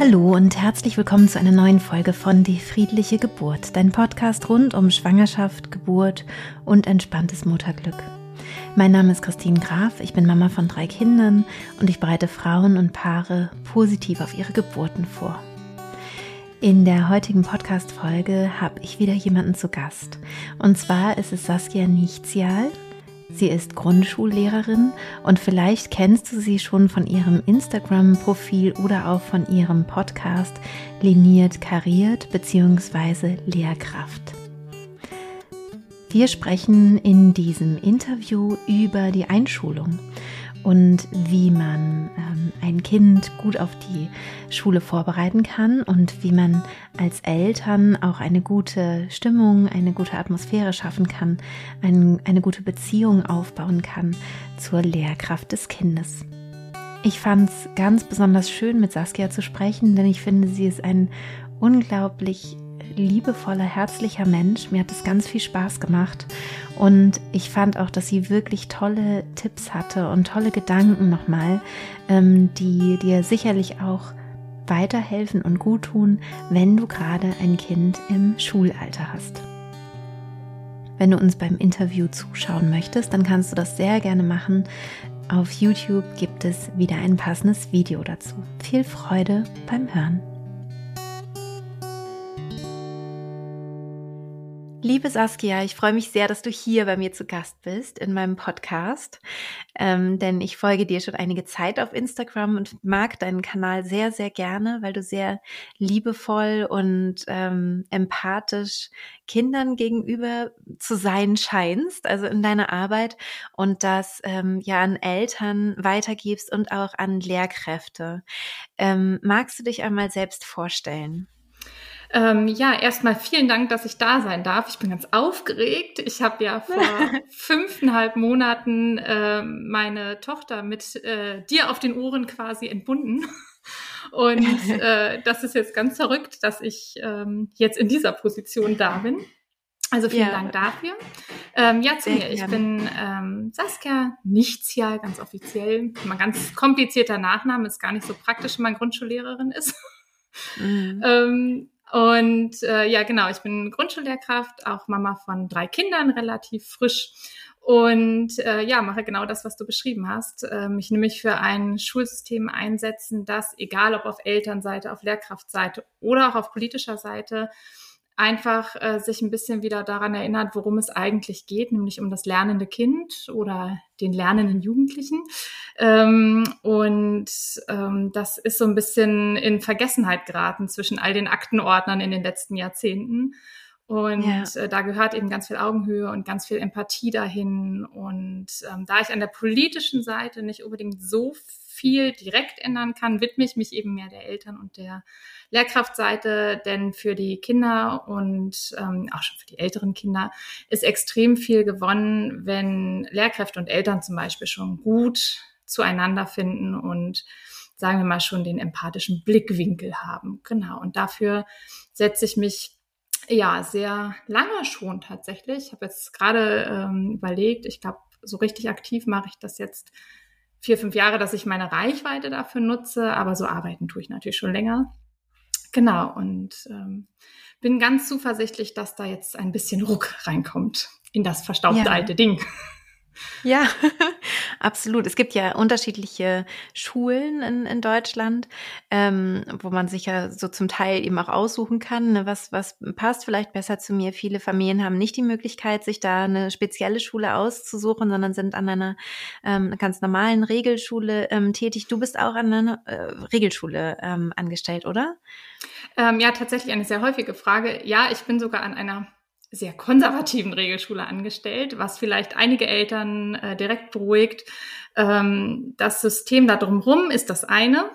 Hallo und herzlich willkommen zu einer neuen Folge von Die friedliche Geburt, dein Podcast rund um Schwangerschaft, Geburt und entspanntes Mutterglück. Mein Name ist Christine Graf, ich bin Mama von drei Kindern und ich bereite Frauen und Paare positiv auf ihre Geburten vor. In der heutigen Podcast-Folge habe ich wieder jemanden zu Gast. Und zwar ist es Saskia Nichtzial. Sie ist Grundschullehrerin und vielleicht kennst du sie schon von ihrem Instagram-Profil oder auch von ihrem Podcast Liniert Kariert bzw. Lehrkraft. Wir sprechen in diesem Interview über die Einschulung und wie man ähm, ein Kind gut auf die Schule vorbereiten kann und wie man als Eltern auch eine gute Stimmung, eine gute Atmosphäre schaffen kann, ein, eine gute Beziehung aufbauen kann zur Lehrkraft des Kindes. Ich fand es ganz besonders schön, mit Saskia zu sprechen, denn ich finde, sie ist ein unglaublich liebevoller, herzlicher Mensch. Mir hat es ganz viel Spaß gemacht. Und ich fand auch, dass sie wirklich tolle Tipps hatte und tolle Gedanken nochmal, ähm, die dir sicherlich auch weiterhelfen und gut tun, wenn du gerade ein Kind im Schulalter hast. Wenn du uns beim Interview zuschauen möchtest, dann kannst du das sehr gerne machen. Auf YouTube gibt es wieder ein passendes Video dazu. Viel Freude beim Hören. Liebe Saskia, ich freue mich sehr, dass du hier bei mir zu Gast bist in meinem Podcast, ähm, denn ich folge dir schon einige Zeit auf Instagram und mag deinen Kanal sehr, sehr gerne, weil du sehr liebevoll und ähm, empathisch Kindern gegenüber zu sein scheinst, also in deiner Arbeit und das ähm, ja an Eltern weitergibst und auch an Lehrkräfte. Ähm, magst du dich einmal selbst vorstellen? Ähm, ja, erstmal vielen Dank, dass ich da sein darf. Ich bin ganz aufgeregt. Ich habe ja vor fünfeinhalb Monaten äh, meine Tochter mit äh, dir auf den Ohren quasi entbunden. Und äh, das ist jetzt ganz verrückt, dass ich ähm, jetzt in dieser Position da bin. Also vielen ja. Dank dafür. Ähm, ja, zu Sehr mir. Ich bin ähm, Saskia Nichtzial, ganz offiziell. Mal ganz komplizierter Nachname, ist gar nicht so praktisch, wenn man Grundschullehrerin ist. Mhm. ähm, und äh, ja, genau, ich bin Grundschullehrkraft, auch Mama von drei Kindern, relativ frisch. Und äh, ja, mache genau das, was du beschrieben hast. Äh, mich nämlich für ein Schulsystem einsetzen, das, egal ob auf Elternseite, auf Lehrkraftseite oder auch auf politischer Seite, einfach äh, sich ein bisschen wieder daran erinnert, worum es eigentlich geht, nämlich um das lernende Kind oder den lernenden Jugendlichen. Ähm, und ähm, das ist so ein bisschen in Vergessenheit geraten zwischen all den Aktenordnern in den letzten Jahrzehnten. Und ja. äh, da gehört eben ganz viel Augenhöhe und ganz viel Empathie dahin. Und ähm, da ich an der politischen Seite nicht unbedingt so viel direkt ändern kann, widme ich mich eben mehr der Eltern und der Lehrkraftseite, denn für die Kinder und ähm, auch schon für die älteren Kinder ist extrem viel gewonnen, wenn Lehrkräfte und Eltern zum Beispiel schon gut zueinander finden und sagen wir mal schon den empathischen Blickwinkel haben. Genau. Und dafür setze ich mich ja sehr lange schon tatsächlich. Ich habe jetzt gerade ähm, überlegt, ich glaube, so richtig aktiv mache ich das jetzt vier, fünf Jahre, dass ich meine Reichweite dafür nutze, aber so arbeiten tue ich natürlich schon länger. Genau, und ähm, bin ganz zuversichtlich, dass da jetzt ein bisschen Ruck reinkommt in das verstaubte ja. alte Ding. Ja, absolut. Es gibt ja unterschiedliche Schulen in, in Deutschland, ähm, wo man sich ja so zum Teil eben auch aussuchen kann, ne, was, was passt vielleicht besser zu mir. Viele Familien haben nicht die Möglichkeit, sich da eine spezielle Schule auszusuchen, sondern sind an einer ähm, ganz normalen Regelschule ähm, tätig. Du bist auch an einer äh, Regelschule ähm, angestellt, oder? Ähm, ja, tatsächlich eine sehr häufige Frage. Ja, ich bin sogar an einer sehr konservativen Regelschule angestellt, was vielleicht einige Eltern äh, direkt beruhigt. Ähm, das System da drumherum ist das eine.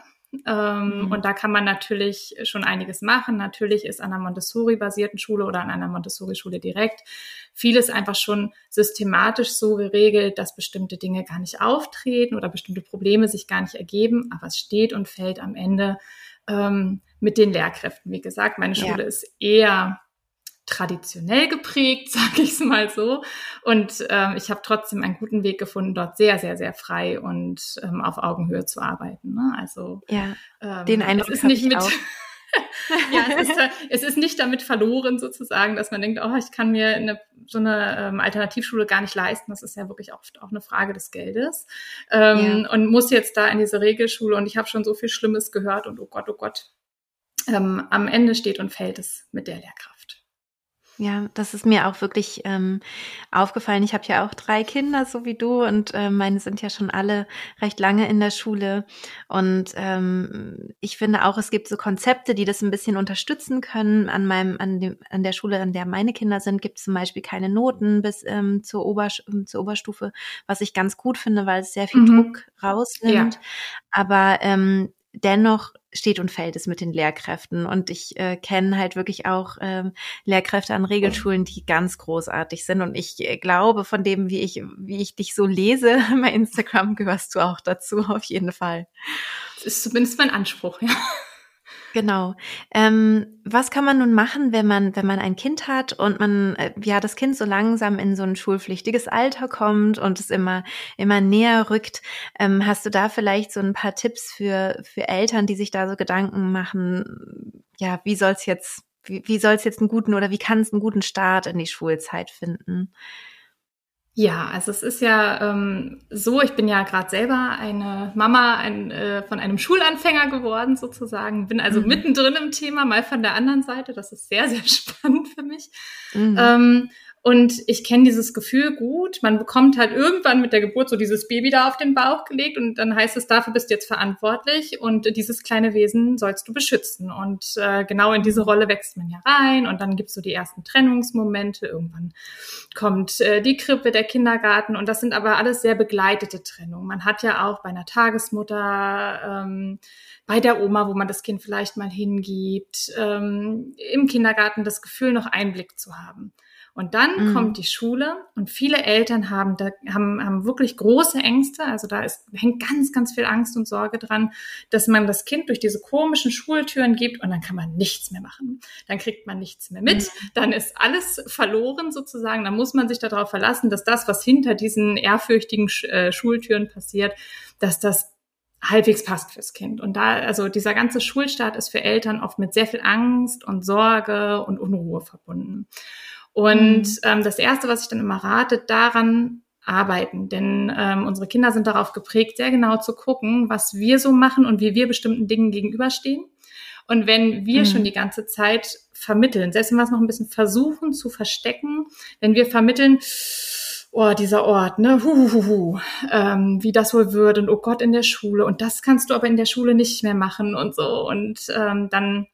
Ähm, mhm. Und da kann man natürlich schon einiges machen. Natürlich ist an einer Montessori-basierten Schule oder an einer Montessori-Schule direkt vieles einfach schon systematisch so geregelt, dass bestimmte Dinge gar nicht auftreten oder bestimmte Probleme sich gar nicht ergeben. Aber es steht und fällt am Ende ähm, mit den Lehrkräften. Wie gesagt, meine Schule ja. ist eher traditionell geprägt, sage ich es mal so. Und ähm, ich habe trotzdem einen guten Weg gefunden, dort sehr, sehr, sehr frei und ähm, auf Augenhöhe zu arbeiten. Ne? Also ja, ähm, den Eindruck es ist nicht mit ja, es ist, es ist nicht damit verloren sozusagen, dass man denkt, oh, ich kann mir eine, so eine ähm, Alternativschule gar nicht leisten. Das ist ja wirklich oft auch eine Frage des Geldes. Ähm, ja. Und muss jetzt da in diese Regelschule und ich habe schon so viel Schlimmes gehört und oh Gott, oh Gott. Ähm, am Ende steht und fällt es mit der Lehrkraft. Ja, das ist mir auch wirklich ähm, aufgefallen. Ich habe ja auch drei Kinder, so wie du, und äh, meine sind ja schon alle recht lange in der Schule. Und ähm, ich finde auch, es gibt so Konzepte, die das ein bisschen unterstützen können. An meinem, an dem, an der Schule, an der meine Kinder sind, gibt es zum Beispiel keine Noten bis ähm, zur, Ober, zur Oberstufe, was ich ganz gut finde, weil es sehr viel mhm. Druck rausnimmt. Ja. Aber ähm, dennoch steht und fällt es mit den Lehrkräften. Und ich äh, kenne halt wirklich auch ähm, Lehrkräfte an Regelschulen, die ganz großartig sind. Und ich äh, glaube, von dem, wie ich, wie ich dich so lese bei Instagram, gehörst du auch dazu, auf jeden Fall. Das ist zumindest mein Anspruch, ja. Genau. Ähm, was kann man nun machen, wenn man, wenn man ein Kind hat und man, äh, ja, das Kind so langsam in so ein schulpflichtiges Alter kommt und es immer, immer näher rückt? Ähm, hast du da vielleicht so ein paar Tipps für, für Eltern, die sich da so Gedanken machen? Ja, wie soll's jetzt, wie, wie soll's jetzt einen guten oder wie kann es einen guten Start in die Schulzeit finden? Ja, also es ist ja ähm, so, ich bin ja gerade selber eine Mama ein, äh, von einem Schulanfänger geworden sozusagen, bin also mhm. mittendrin im Thema, mal von der anderen Seite, das ist sehr, sehr spannend für mich. Mhm. Ähm, und ich kenne dieses Gefühl gut. Man bekommt halt irgendwann mit der Geburt so dieses Baby da auf den Bauch gelegt und dann heißt es, dafür bist du jetzt verantwortlich und dieses kleine Wesen sollst du beschützen. Und äh, genau in diese Rolle wächst man ja rein und dann gibt's so die ersten Trennungsmomente. Irgendwann kommt äh, die Krippe, der Kindergarten und das sind aber alles sehr begleitete Trennungen. Man hat ja auch bei einer Tagesmutter ähm, bei der Oma, wo man das Kind vielleicht mal hingibt, ähm, im Kindergarten das Gefühl, noch Einblick zu haben. Und dann mhm. kommt die Schule und viele Eltern haben, da, haben, haben wirklich große Ängste. Also da ist, hängt ganz, ganz viel Angst und Sorge dran, dass man das Kind durch diese komischen Schultüren gibt und dann kann man nichts mehr machen. Dann kriegt man nichts mehr mit. Mhm. Dann ist alles verloren sozusagen. Dann muss man sich darauf verlassen, dass das, was hinter diesen ehrfürchtigen äh, Schultüren passiert, dass das halbwegs passt fürs Kind. Und da, also dieser ganze Schulstart ist für Eltern oft mit sehr viel Angst und Sorge und Unruhe verbunden. Und mhm. ähm, das Erste, was ich dann immer rate, daran arbeiten. Denn ähm, unsere Kinder sind darauf geprägt, sehr genau zu gucken, was wir so machen und wie wir bestimmten Dingen gegenüberstehen. Und wenn wir mhm. schon die ganze Zeit vermitteln, selbst wenn wir es noch ein bisschen versuchen zu verstecken, wenn wir vermitteln, oh, dieser Ort, ne, hu, hu, hu, ähm, wie das wohl wird und oh Gott in der Schule und das kannst du aber in der Schule nicht mehr machen und so und ähm, dann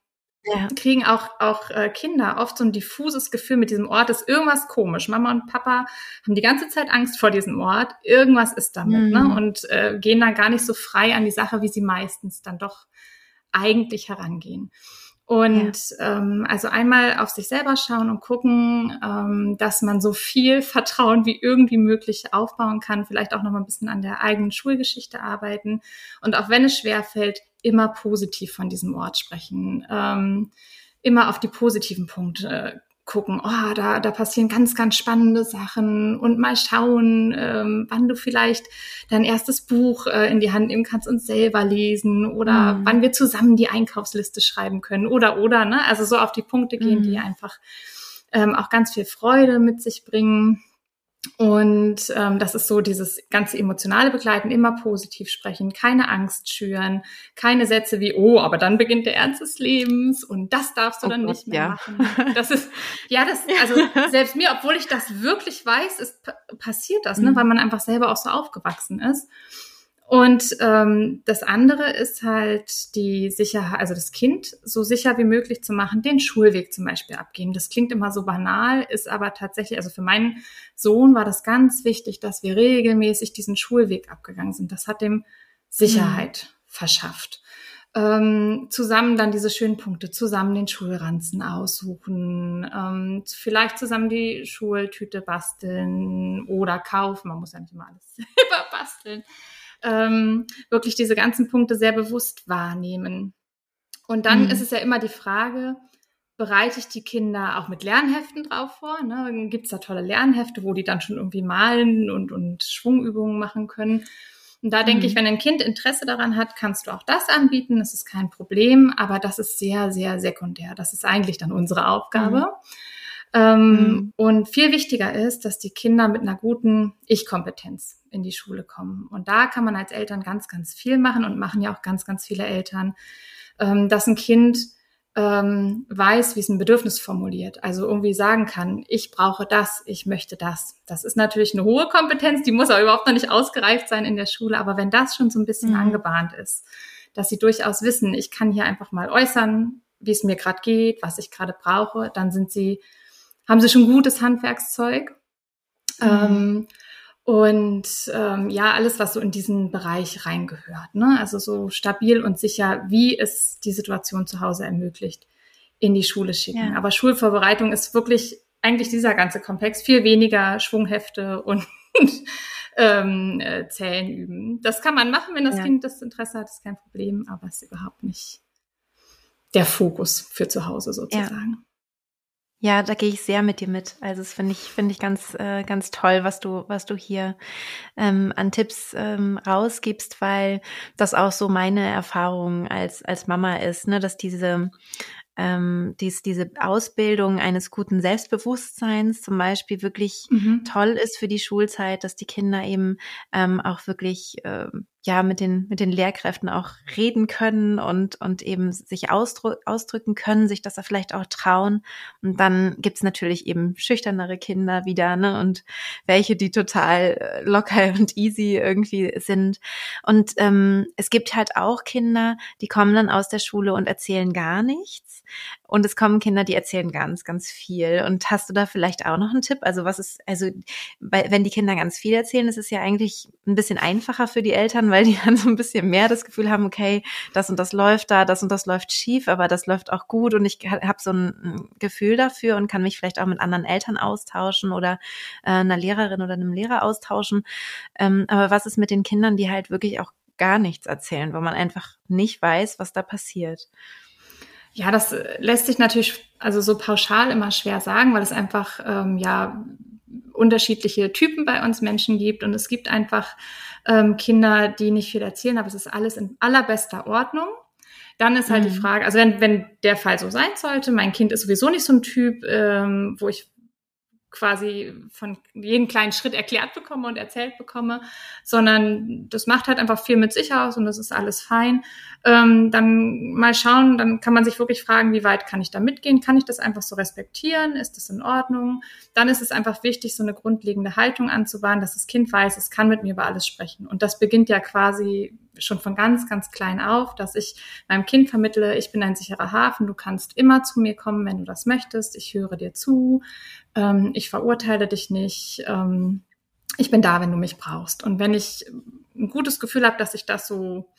ja. kriegen auch, auch äh, Kinder oft so ein diffuses Gefühl mit diesem Ort, ist irgendwas komisch. Mama und Papa haben die ganze Zeit Angst vor diesem Ort. Irgendwas ist damit, ne? mhm. ne? Und äh, gehen dann gar nicht so frei an die Sache, wie sie meistens dann doch eigentlich herangehen. Und ja. ähm, also einmal auf sich selber schauen und gucken, ähm, dass man so viel Vertrauen wie irgendwie möglich aufbauen kann. Vielleicht auch noch mal ein bisschen an der eigenen Schulgeschichte arbeiten. Und auch wenn es schwer fällt, immer positiv von diesem Ort sprechen. Ähm, immer auf die positiven Punkte gucken, oh, da, da passieren ganz, ganz spannende Sachen und mal schauen, ähm, wann du vielleicht dein erstes Buch äh, in die Hand nehmen kannst und selber lesen oder mhm. wann wir zusammen die Einkaufsliste schreiben können oder, oder, ne? Also so auf die Punkte gehen, mhm. die einfach ähm, auch ganz viel Freude mit sich bringen. Und ähm, das ist so dieses ganze emotionale Begleiten, immer positiv sprechen, keine Angst schüren, keine Sätze wie, oh, aber dann beginnt der Ernst des Lebens und das darfst du oh dann Gott, nicht mehr ja. machen. Das ist, ja, das, also selbst mir, obwohl ich das wirklich weiß, ist passiert das, ne, mhm. weil man einfach selber auch so aufgewachsen ist. Und ähm, das andere ist halt die Sicherheit, also das Kind so sicher wie möglich zu machen, den Schulweg zum Beispiel abgeben. Das klingt immer so banal, ist aber tatsächlich, also für meinen Sohn war das ganz wichtig, dass wir regelmäßig diesen Schulweg abgegangen sind. Das hat dem Sicherheit mhm. verschafft. Ähm, zusammen dann diese schönen Punkte, zusammen den Schulranzen aussuchen, ähm, vielleicht zusammen die Schultüte basteln oder kaufen. Man muss ja nicht immer alles selber basteln ähm, wirklich diese ganzen Punkte sehr bewusst wahrnehmen. Und dann mhm. ist es ja immer die Frage, bereite ich die Kinder auch mit Lernheften drauf vor. Ne? Dann gibt's da tolle Lernhefte, wo die dann schon irgendwie malen und, und Schwungübungen machen können. Und da denke ich, mhm. wenn ein Kind Interesse daran hat, kannst du auch das anbieten. Das ist kein Problem, aber das ist sehr, sehr sekundär. Das ist eigentlich dann unsere Aufgabe. Mhm. Ähm, mhm. Und viel wichtiger ist, dass die Kinder mit einer guten Ich-Kompetenz in die Schule kommen. Und da kann man als Eltern ganz, ganz viel machen und machen ja auch ganz, ganz viele Eltern, ähm, dass ein Kind ähm, weiß, wie es ein Bedürfnis formuliert. Also irgendwie sagen kann, ich brauche das, ich möchte das. Das ist natürlich eine hohe Kompetenz, die muss aber überhaupt noch nicht ausgereift sein in der Schule. Aber wenn das schon so ein bisschen mhm. angebahnt ist, dass sie durchaus wissen, ich kann hier einfach mal äußern, wie es mir gerade geht, was ich gerade brauche, dann sind sie, haben sie schon gutes Handwerkszeug. Mhm. Ähm, und ähm, ja, alles, was so in diesen Bereich reingehört. Ne? Also so stabil und sicher, wie es die Situation zu Hause ermöglicht, in die Schule schicken. Ja. Aber Schulvorbereitung ist wirklich eigentlich dieser ganze Komplex, viel weniger Schwunghefte und ähm, äh, Zählen üben. Das kann man machen, wenn das ja. Kind das Interesse hat, ist kein Problem, aber ist überhaupt nicht der Fokus für zu Hause sozusagen. Ja. Ja, da gehe ich sehr mit dir mit. Also das finde ich finde ich ganz äh, ganz toll, was du was du hier ähm, an Tipps ähm, rausgibst, weil das auch so meine Erfahrung als als Mama ist, ne, dass diese ähm, dies, diese Ausbildung eines guten Selbstbewusstseins zum Beispiel wirklich mhm. toll ist für die Schulzeit, dass die Kinder eben ähm, auch wirklich ähm, ja mit den mit den Lehrkräften auch reden können und und eben sich ausdrü ausdrücken können, sich das da vielleicht auch trauen. Und dann gibt's natürlich eben schüchternere Kinder wieder, ne? Und welche, die total äh, locker und easy irgendwie sind. Und ähm, es gibt halt auch Kinder, die kommen dann aus der Schule und erzählen gar nichts. Und es kommen Kinder, die erzählen ganz, ganz viel. Und hast du da vielleicht auch noch einen Tipp? Also was ist, also wenn die Kinder ganz viel erzählen, ist es ja eigentlich ein bisschen einfacher für die Eltern, weil die dann so ein bisschen mehr das Gefühl haben, okay, das und das läuft da, das und das läuft schief, aber das läuft auch gut und ich habe so ein Gefühl dafür und kann mich vielleicht auch mit anderen Eltern austauschen oder äh, einer Lehrerin oder einem Lehrer austauschen. Ähm, aber was ist mit den Kindern, die halt wirklich auch gar nichts erzählen, wo man einfach nicht weiß, was da passiert? Ja, das lässt sich natürlich also so pauschal immer schwer sagen, weil es einfach ähm, ja unterschiedliche Typen bei uns Menschen gibt und es gibt einfach ähm, Kinder, die nicht viel erzählen, aber es ist alles in allerbester Ordnung. Dann ist halt mhm. die Frage, also wenn, wenn der Fall so sein sollte, mein Kind ist sowieso nicht so ein Typ, ähm, wo ich quasi von jedem kleinen Schritt erklärt bekomme und erzählt bekomme, sondern das macht halt einfach viel mit sich aus und das ist alles fein. Ähm, dann mal schauen, dann kann man sich wirklich fragen, wie weit kann ich da mitgehen? Kann ich das einfach so respektieren? Ist das in Ordnung? Dann ist es einfach wichtig, so eine grundlegende Haltung anzubahnen, dass das Kind weiß, es kann mit mir über alles sprechen. Und das beginnt ja quasi schon von ganz, ganz klein auf, dass ich meinem Kind vermittle, ich bin ein sicherer Hafen, du kannst immer zu mir kommen, wenn du das möchtest, ich höre dir zu, ähm, ich verurteile dich nicht, ähm, ich bin da, wenn du mich brauchst. Und wenn ich ein gutes Gefühl habe, dass ich das so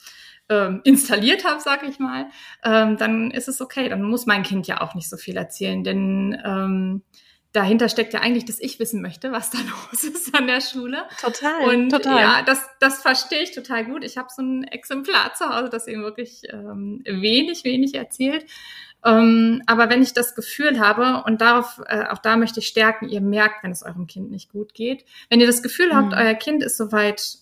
ähm, installiert habe, sage ich mal, ähm, dann ist es okay. Dann muss mein Kind ja auch nicht so viel erzählen, denn ähm, dahinter steckt ja eigentlich, dass ich wissen möchte, was da los ist an der Schule. Total. Und total. ja, das, das verstehe ich total gut. Ich habe so ein Exemplar zu Hause, das eben wirklich ähm, wenig, wenig erzählt. Ähm, aber wenn ich das Gefühl habe, und darauf, äh, auch da möchte ich stärken, ihr merkt, wenn es eurem Kind nicht gut geht. Wenn ihr das Gefühl mhm. habt, euer Kind ist soweit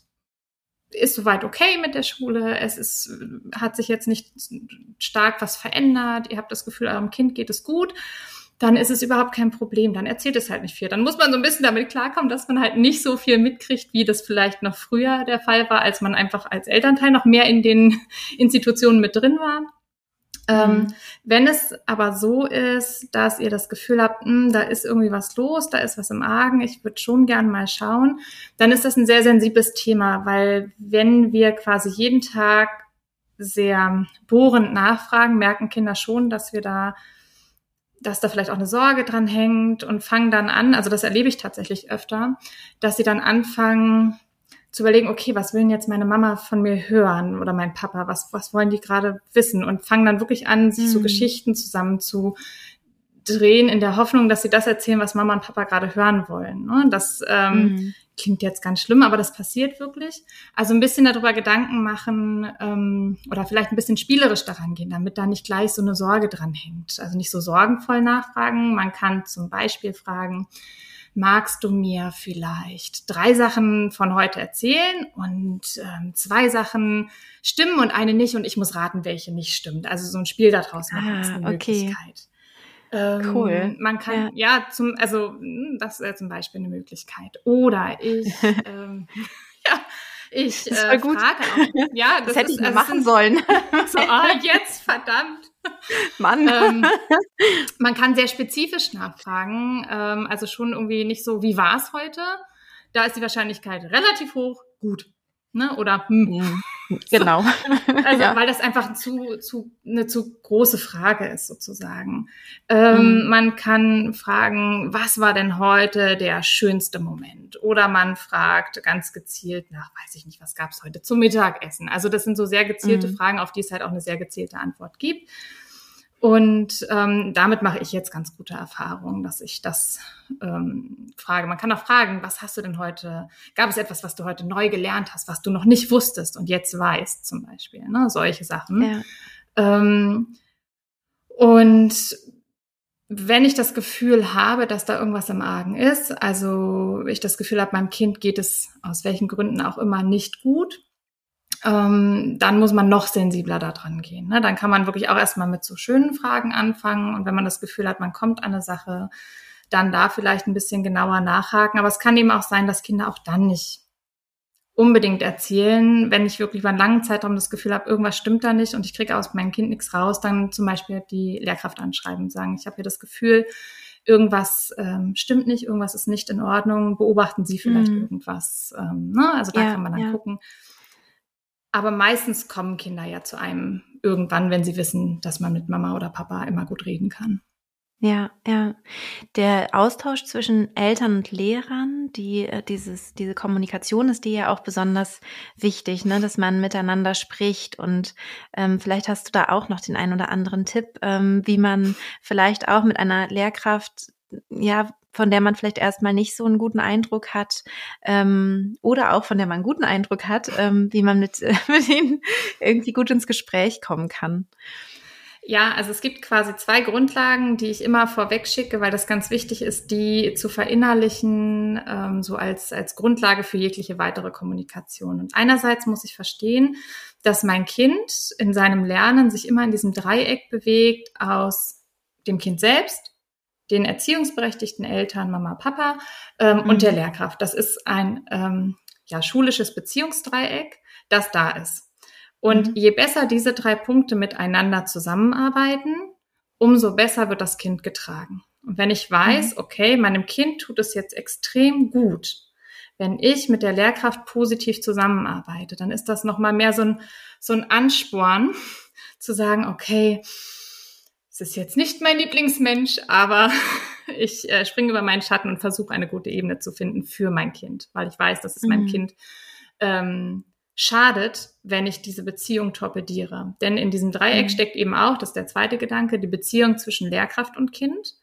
ist soweit okay mit der Schule, es ist, hat sich jetzt nicht stark was verändert, ihr habt das Gefühl, eurem Kind geht es gut, dann ist es überhaupt kein Problem, dann erzählt es halt nicht viel. Dann muss man so ein bisschen damit klarkommen, dass man halt nicht so viel mitkriegt, wie das vielleicht noch früher der Fall war, als man einfach als Elternteil noch mehr in den Institutionen mit drin war. Ähm, mhm. wenn es aber so ist, dass ihr das Gefühl habt, mh, hm, da ist irgendwie was los, da ist was im Argen, ich würde schon gern mal schauen, dann ist das ein sehr sensibles Thema, weil wenn wir quasi jeden Tag sehr bohrend nachfragen, merken Kinder schon, dass wir da dass da vielleicht auch eine Sorge dran hängt und fangen dann an, also das erlebe ich tatsächlich öfter, dass sie dann anfangen zu überlegen, okay, was will denn jetzt meine Mama von mir hören oder mein Papa, was, was wollen die gerade wissen und fangen dann wirklich an, sich mhm. so Geschichten zusammen zu drehen in der Hoffnung, dass sie das erzählen, was Mama und Papa gerade hören wollen. Ne? Das ähm, mhm. klingt jetzt ganz schlimm, aber das passiert wirklich. Also ein bisschen darüber Gedanken machen ähm, oder vielleicht ein bisschen spielerisch daran gehen, damit da nicht gleich so eine Sorge dran hängt. Also nicht so sorgenvoll nachfragen. Man kann zum Beispiel fragen, magst du mir vielleicht drei Sachen von heute erzählen und ähm, zwei Sachen stimmen und eine nicht und ich muss raten, welche nicht stimmt. Also so ein Spiel daraus machen ah, ist eine okay. Möglichkeit. Ähm, cool. Man kann, ja. ja, zum, also hm, das wäre zum Beispiel eine Möglichkeit. Oder ich, ähm, ja, ich das äh, gut. frage auch. Ja, das, das hätte ist, ich also machen sollen. So, ah, jetzt, verdammt. Mann. Ähm, man kann sehr spezifisch nachfragen. Ähm, also schon irgendwie nicht so, wie war es heute? Da ist die Wahrscheinlichkeit relativ hoch, gut. Ne? Oder hm. Genau. Also, ja. weil das einfach zu, zu, eine zu große Frage ist, sozusagen. Ähm, mhm. Man kann fragen, was war denn heute der schönste Moment? Oder man fragt ganz gezielt nach, weiß ich nicht, was gab es heute zum Mittagessen? Also, das sind so sehr gezielte mhm. Fragen, auf die es halt auch eine sehr gezielte Antwort gibt. Und ähm, damit mache ich jetzt ganz gute Erfahrungen, dass ich das ähm, frage. Man kann auch fragen, was hast du denn heute? Gab es etwas, was du heute neu gelernt hast, was du noch nicht wusstest und jetzt weißt, zum Beispiel? Ne? Solche Sachen. Ja. Ähm, und wenn ich das Gefühl habe, dass da irgendwas im Argen ist, also ich das Gefühl habe, meinem Kind geht es aus welchen Gründen auch immer nicht gut, ähm, dann muss man noch sensibler da dran gehen. Ne? Dann kann man wirklich auch erstmal mit so schönen Fragen anfangen und wenn man das Gefühl hat, man kommt an eine Sache, dann da vielleicht ein bisschen genauer nachhaken. Aber es kann eben auch sein, dass Kinder auch dann nicht unbedingt erzählen, wenn ich wirklich über einen langen Zeitraum das Gefühl habe, irgendwas stimmt da nicht und ich kriege aus meinem Kind nichts raus, dann zum Beispiel die Lehrkraft anschreiben und sagen, ich habe hier das Gefühl, irgendwas ähm, stimmt nicht, irgendwas ist nicht in Ordnung, beobachten Sie vielleicht mhm. irgendwas. Ähm, ne? Also da ja, kann man dann ja. gucken. Aber meistens kommen Kinder ja zu einem irgendwann, wenn sie wissen, dass man mit Mama oder Papa immer gut reden kann. Ja, ja. Der Austausch zwischen Eltern und Lehrern, die äh, dieses diese Kommunikation ist die ja auch besonders wichtig, ne, dass man miteinander spricht und ähm, vielleicht hast du da auch noch den einen oder anderen Tipp, ähm, wie man vielleicht auch mit einer Lehrkraft ja von der man vielleicht erstmal nicht so einen guten Eindruck hat ähm, oder auch von der man einen guten Eindruck hat, ähm, wie man mit, äh, mit ihnen irgendwie gut ins Gespräch kommen kann. Ja, also es gibt quasi zwei Grundlagen, die ich immer vorweg schicke, weil das ganz wichtig ist, die zu verinnerlichen, ähm, so als, als Grundlage für jegliche weitere Kommunikation. Und einerseits muss ich verstehen, dass mein Kind in seinem Lernen sich immer in diesem Dreieck bewegt aus dem Kind selbst, den erziehungsberechtigten Eltern, Mama, Papa ähm, mhm. und der Lehrkraft. Das ist ein ähm, ja, schulisches Beziehungsdreieck, das da ist. Und mhm. je besser diese drei Punkte miteinander zusammenarbeiten, umso besser wird das Kind getragen. Und wenn ich weiß, mhm. okay, meinem Kind tut es jetzt extrem gut, wenn ich mit der Lehrkraft positiv zusammenarbeite, dann ist das nochmal mehr so ein, so ein Ansporn zu sagen, okay, es ist jetzt nicht mein Lieblingsmensch, aber ich äh, springe über meinen Schatten und versuche eine gute Ebene zu finden für mein Kind, weil ich weiß, dass es mhm. meinem Kind ähm, schadet, wenn ich diese Beziehung torpediere. Denn in diesem Dreieck mhm. steckt eben auch, das ist der zweite Gedanke, die Beziehung zwischen Lehrkraft und Kind.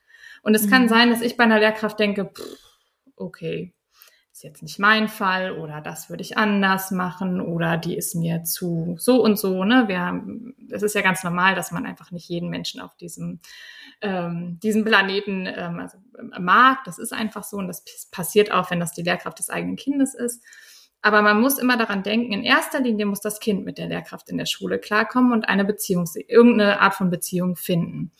Und es mhm. kann sein, dass ich bei einer Lehrkraft denke, pff, okay, ist jetzt nicht mein Fall oder das würde ich anders machen oder die ist mir zu so und so. Ne? Wir es ist ja ganz normal, dass man einfach nicht jeden Menschen auf diesem, ähm, diesem Planeten ähm, also, äh, mag. Das ist einfach so und das passiert auch, wenn das die Lehrkraft des eigenen Kindes ist. Aber man muss immer daran denken, in erster Linie muss das Kind mit der Lehrkraft in der Schule klarkommen und eine Beziehung, irgendeine Art von Beziehung finden.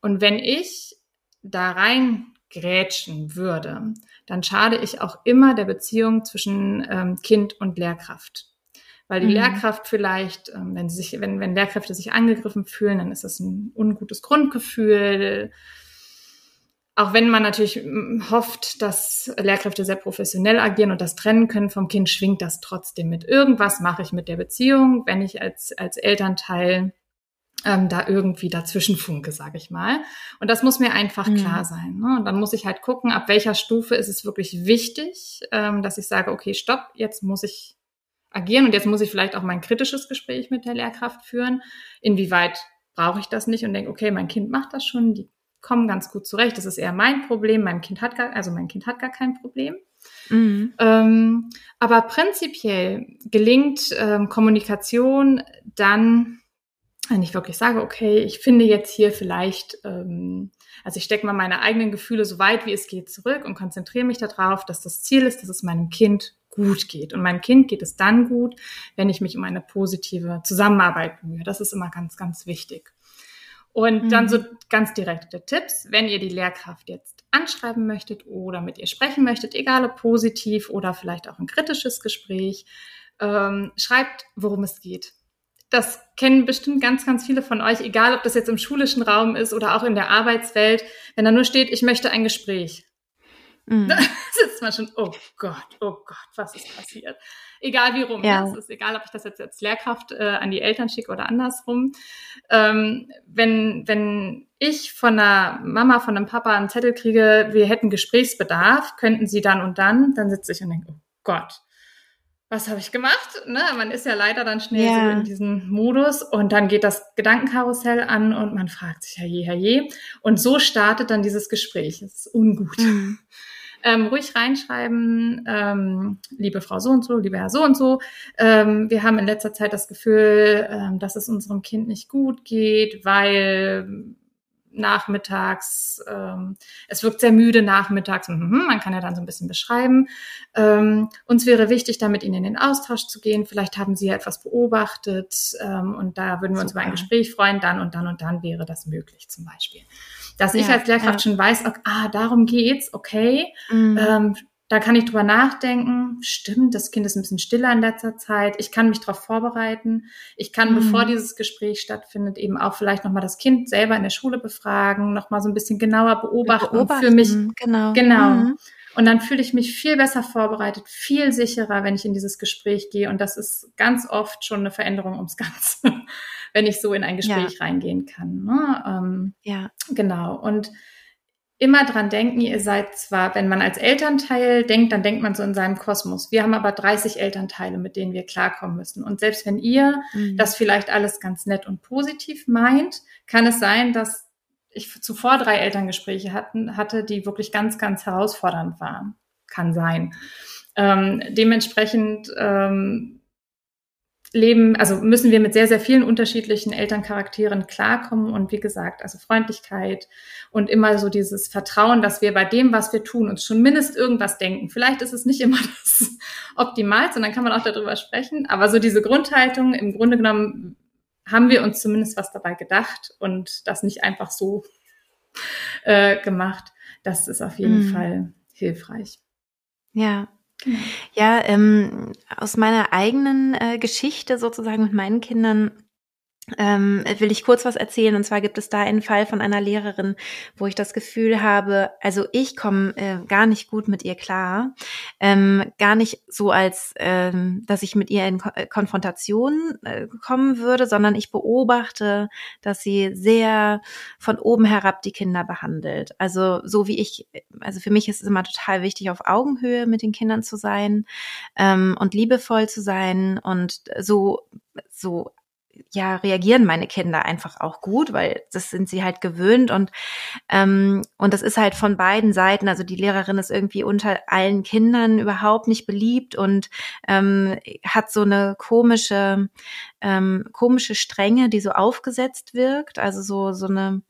Und wenn ich da rein grätschen würde, dann schade ich auch immer der Beziehung zwischen ähm, Kind und Lehrkraft. Weil die mhm. Lehrkraft vielleicht, ähm, wenn sie sich, wenn, wenn Lehrkräfte sich angegriffen fühlen, dann ist das ein ungutes Grundgefühl. Auch wenn man natürlich hm, hofft, dass Lehrkräfte sehr professionell agieren und das trennen können vom Kind, schwingt das trotzdem mit. Irgendwas mache ich mit der Beziehung, wenn ich als, als Elternteil ähm, da irgendwie dazwischen funke, sage ich mal. Und das muss mir einfach mhm. klar sein. Ne? Und dann muss ich halt gucken, ab welcher Stufe ist es wirklich wichtig, ähm, dass ich sage, okay, stopp, jetzt muss ich agieren und jetzt muss ich vielleicht auch mein kritisches Gespräch mit der Lehrkraft führen. Inwieweit brauche ich das nicht und denke, okay, mein Kind macht das schon, die komme ganz gut zurecht. Das ist eher mein Problem. Mein Kind hat gar, also mein Kind hat gar kein Problem. Mhm. Ähm, aber prinzipiell gelingt ähm, Kommunikation dann, wenn ich wirklich sage, okay, ich finde jetzt hier vielleicht, ähm, also ich stecke mal meine eigenen Gefühle so weit wie es geht zurück und konzentriere mich darauf, dass das Ziel ist, dass es meinem Kind gut geht. Und meinem Kind geht es dann gut, wenn ich mich um eine positive Zusammenarbeit bemühe. Das ist immer ganz, ganz wichtig. Und mhm. dann so ganz direkte Tipps, wenn ihr die Lehrkraft jetzt anschreiben möchtet oder mit ihr sprechen möchtet, egal ob positiv oder vielleicht auch ein kritisches Gespräch, ähm, schreibt, worum es geht. Das kennen bestimmt ganz, ganz viele von euch, egal ob das jetzt im schulischen Raum ist oder auch in der Arbeitswelt. Wenn da nur steht, ich möchte ein Gespräch, Mhm. Da sitzt man schon, oh Gott, oh Gott, was ist passiert? Egal wie rum, ja. es ist egal, ob ich das jetzt als Lehrkraft äh, an die Eltern schicke oder andersrum. Ähm, wenn, wenn ich von einer Mama, von einem Papa einen Zettel kriege, wir hätten Gesprächsbedarf, könnten sie dann und dann, dann sitze ich und denke, oh Gott, was habe ich gemacht? Ne? Man ist ja leider dann schnell ja. so in diesem Modus und dann geht das Gedankenkarussell an und man fragt sich, herrje, herrje. Und so startet dann dieses Gespräch. Das ist ungut. Mhm ähm, ruhig reinschreiben, ähm, liebe Frau so und so, lieber Herr so und so. Ähm, wir haben in letzter Zeit das Gefühl, ähm, dass es unserem Kind nicht gut geht, weil nachmittags, ähm, es wirkt sehr müde nachmittags, mhm, man kann ja dann so ein bisschen beschreiben. Ähm, uns wäre wichtig, da mit Ihnen in den Austausch zu gehen. Vielleicht haben Sie ja etwas beobachtet ähm, und da würden wir uns über ein Gespräch freuen. Dann und dann und dann wäre das möglich zum Beispiel dass ja, ich als Lehrkraft ja. schon weiß, ah, darum geht's, okay. Mhm. Ähm, da kann ich drüber nachdenken. Stimmt, das Kind ist ein bisschen stiller in letzter Zeit. Ich kann mich darauf vorbereiten. Ich kann, mhm. bevor dieses Gespräch stattfindet, eben auch vielleicht nochmal das Kind selber in der Schule befragen, nochmal so ein bisschen genauer beobachten, beobachten für mich. Genau. Genau. Mhm. Und dann fühle ich mich viel besser vorbereitet, viel sicherer, wenn ich in dieses Gespräch gehe. Und das ist ganz oft schon eine Veränderung ums Ganze wenn ich so in ein Gespräch ja. reingehen kann. Ne? Ähm, ja. Genau. Und immer dran denken, ihr seid zwar, wenn man als Elternteil denkt, dann denkt man so in seinem Kosmos. Wir haben aber 30 Elternteile, mit denen wir klarkommen müssen. Und selbst wenn ihr mhm. das vielleicht alles ganz nett und positiv meint, kann es sein, dass ich zuvor drei Elterngespräche hatten, hatte, die wirklich ganz, ganz herausfordernd waren. Kann sein. Ähm, dementsprechend ähm, leben, also müssen wir mit sehr, sehr vielen unterschiedlichen Elterncharakteren klarkommen und wie gesagt, also Freundlichkeit und immer so dieses Vertrauen, dass wir bei dem, was wir tun, uns schon mindestens irgendwas denken. Vielleicht ist es nicht immer das Optimal, sondern kann man auch darüber sprechen, aber so diese Grundhaltung, im Grunde genommen haben wir uns zumindest was dabei gedacht und das nicht einfach so äh, gemacht. Das ist auf jeden mhm. Fall hilfreich. Ja. Ja, ähm, aus meiner eigenen äh, Geschichte sozusagen mit meinen Kindern ähm, will ich kurz was erzählen. Und zwar gibt es da einen Fall von einer Lehrerin, wo ich das Gefühl habe, also ich komme äh, gar nicht gut mit ihr klar. Ähm, gar nicht so, als ähm, dass ich mit ihr in Ko äh, Konfrontation äh, kommen würde, sondern ich beobachte, dass sie sehr von oben herab die Kinder behandelt. Also so wie ich, also für mich ist es immer total wichtig, auf Augenhöhe mit den Kindern zu sein ähm, und liebevoll zu sein und so so ja, reagieren meine Kinder einfach auch gut, weil das sind sie halt gewöhnt und ähm, und das ist halt von beiden Seiten. Also die Lehrerin ist irgendwie unter allen Kindern überhaupt nicht beliebt und ähm, hat so eine komische ähm, komische Strenge, die so aufgesetzt wirkt. Also so so eine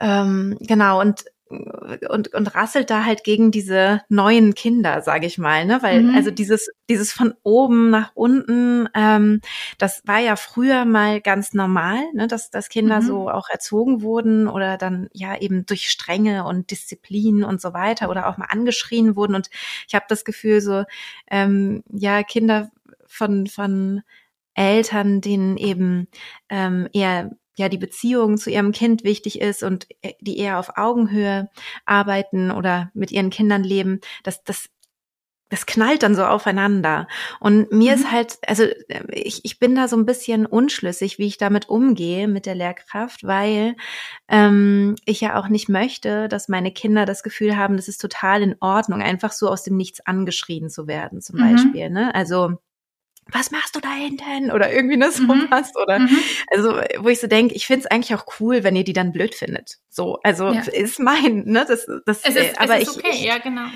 ähm, genau und und, und rasselt da halt gegen diese neuen Kinder, sage ich mal, ne? Weil mhm. also dieses dieses von oben nach unten, ähm, das war ja früher mal ganz normal, ne? Dass dass Kinder mhm. so auch erzogen wurden oder dann ja eben durch Strenge und Disziplin und so weiter oder auch mal angeschrien wurden. Und ich habe das Gefühl so, ähm, ja Kinder von von Eltern, denen eben ähm, eher ja die Beziehung zu ihrem Kind wichtig ist und äh, die eher auf Augenhöhe arbeiten oder mit ihren Kindern leben, das, das, das knallt dann so aufeinander. Und mir mhm. ist halt, also äh, ich, ich bin da so ein bisschen unschlüssig, wie ich damit umgehe mit der Lehrkraft, weil ähm, ich ja auch nicht möchte, dass meine Kinder das Gefühl haben, das ist total in Ordnung, einfach so aus dem Nichts angeschrien zu werden, zum mhm. Beispiel. Ne? Also was machst du da hinten? Oder irgendwie ne, sowas. Mhm. Oder mhm. also, wo ich so denke, ich finde es eigentlich auch cool, wenn ihr die dann blöd findet. So, also ja. ist mein, ne? Das, das, es ist, aber es ist okay, ich, ja, genau.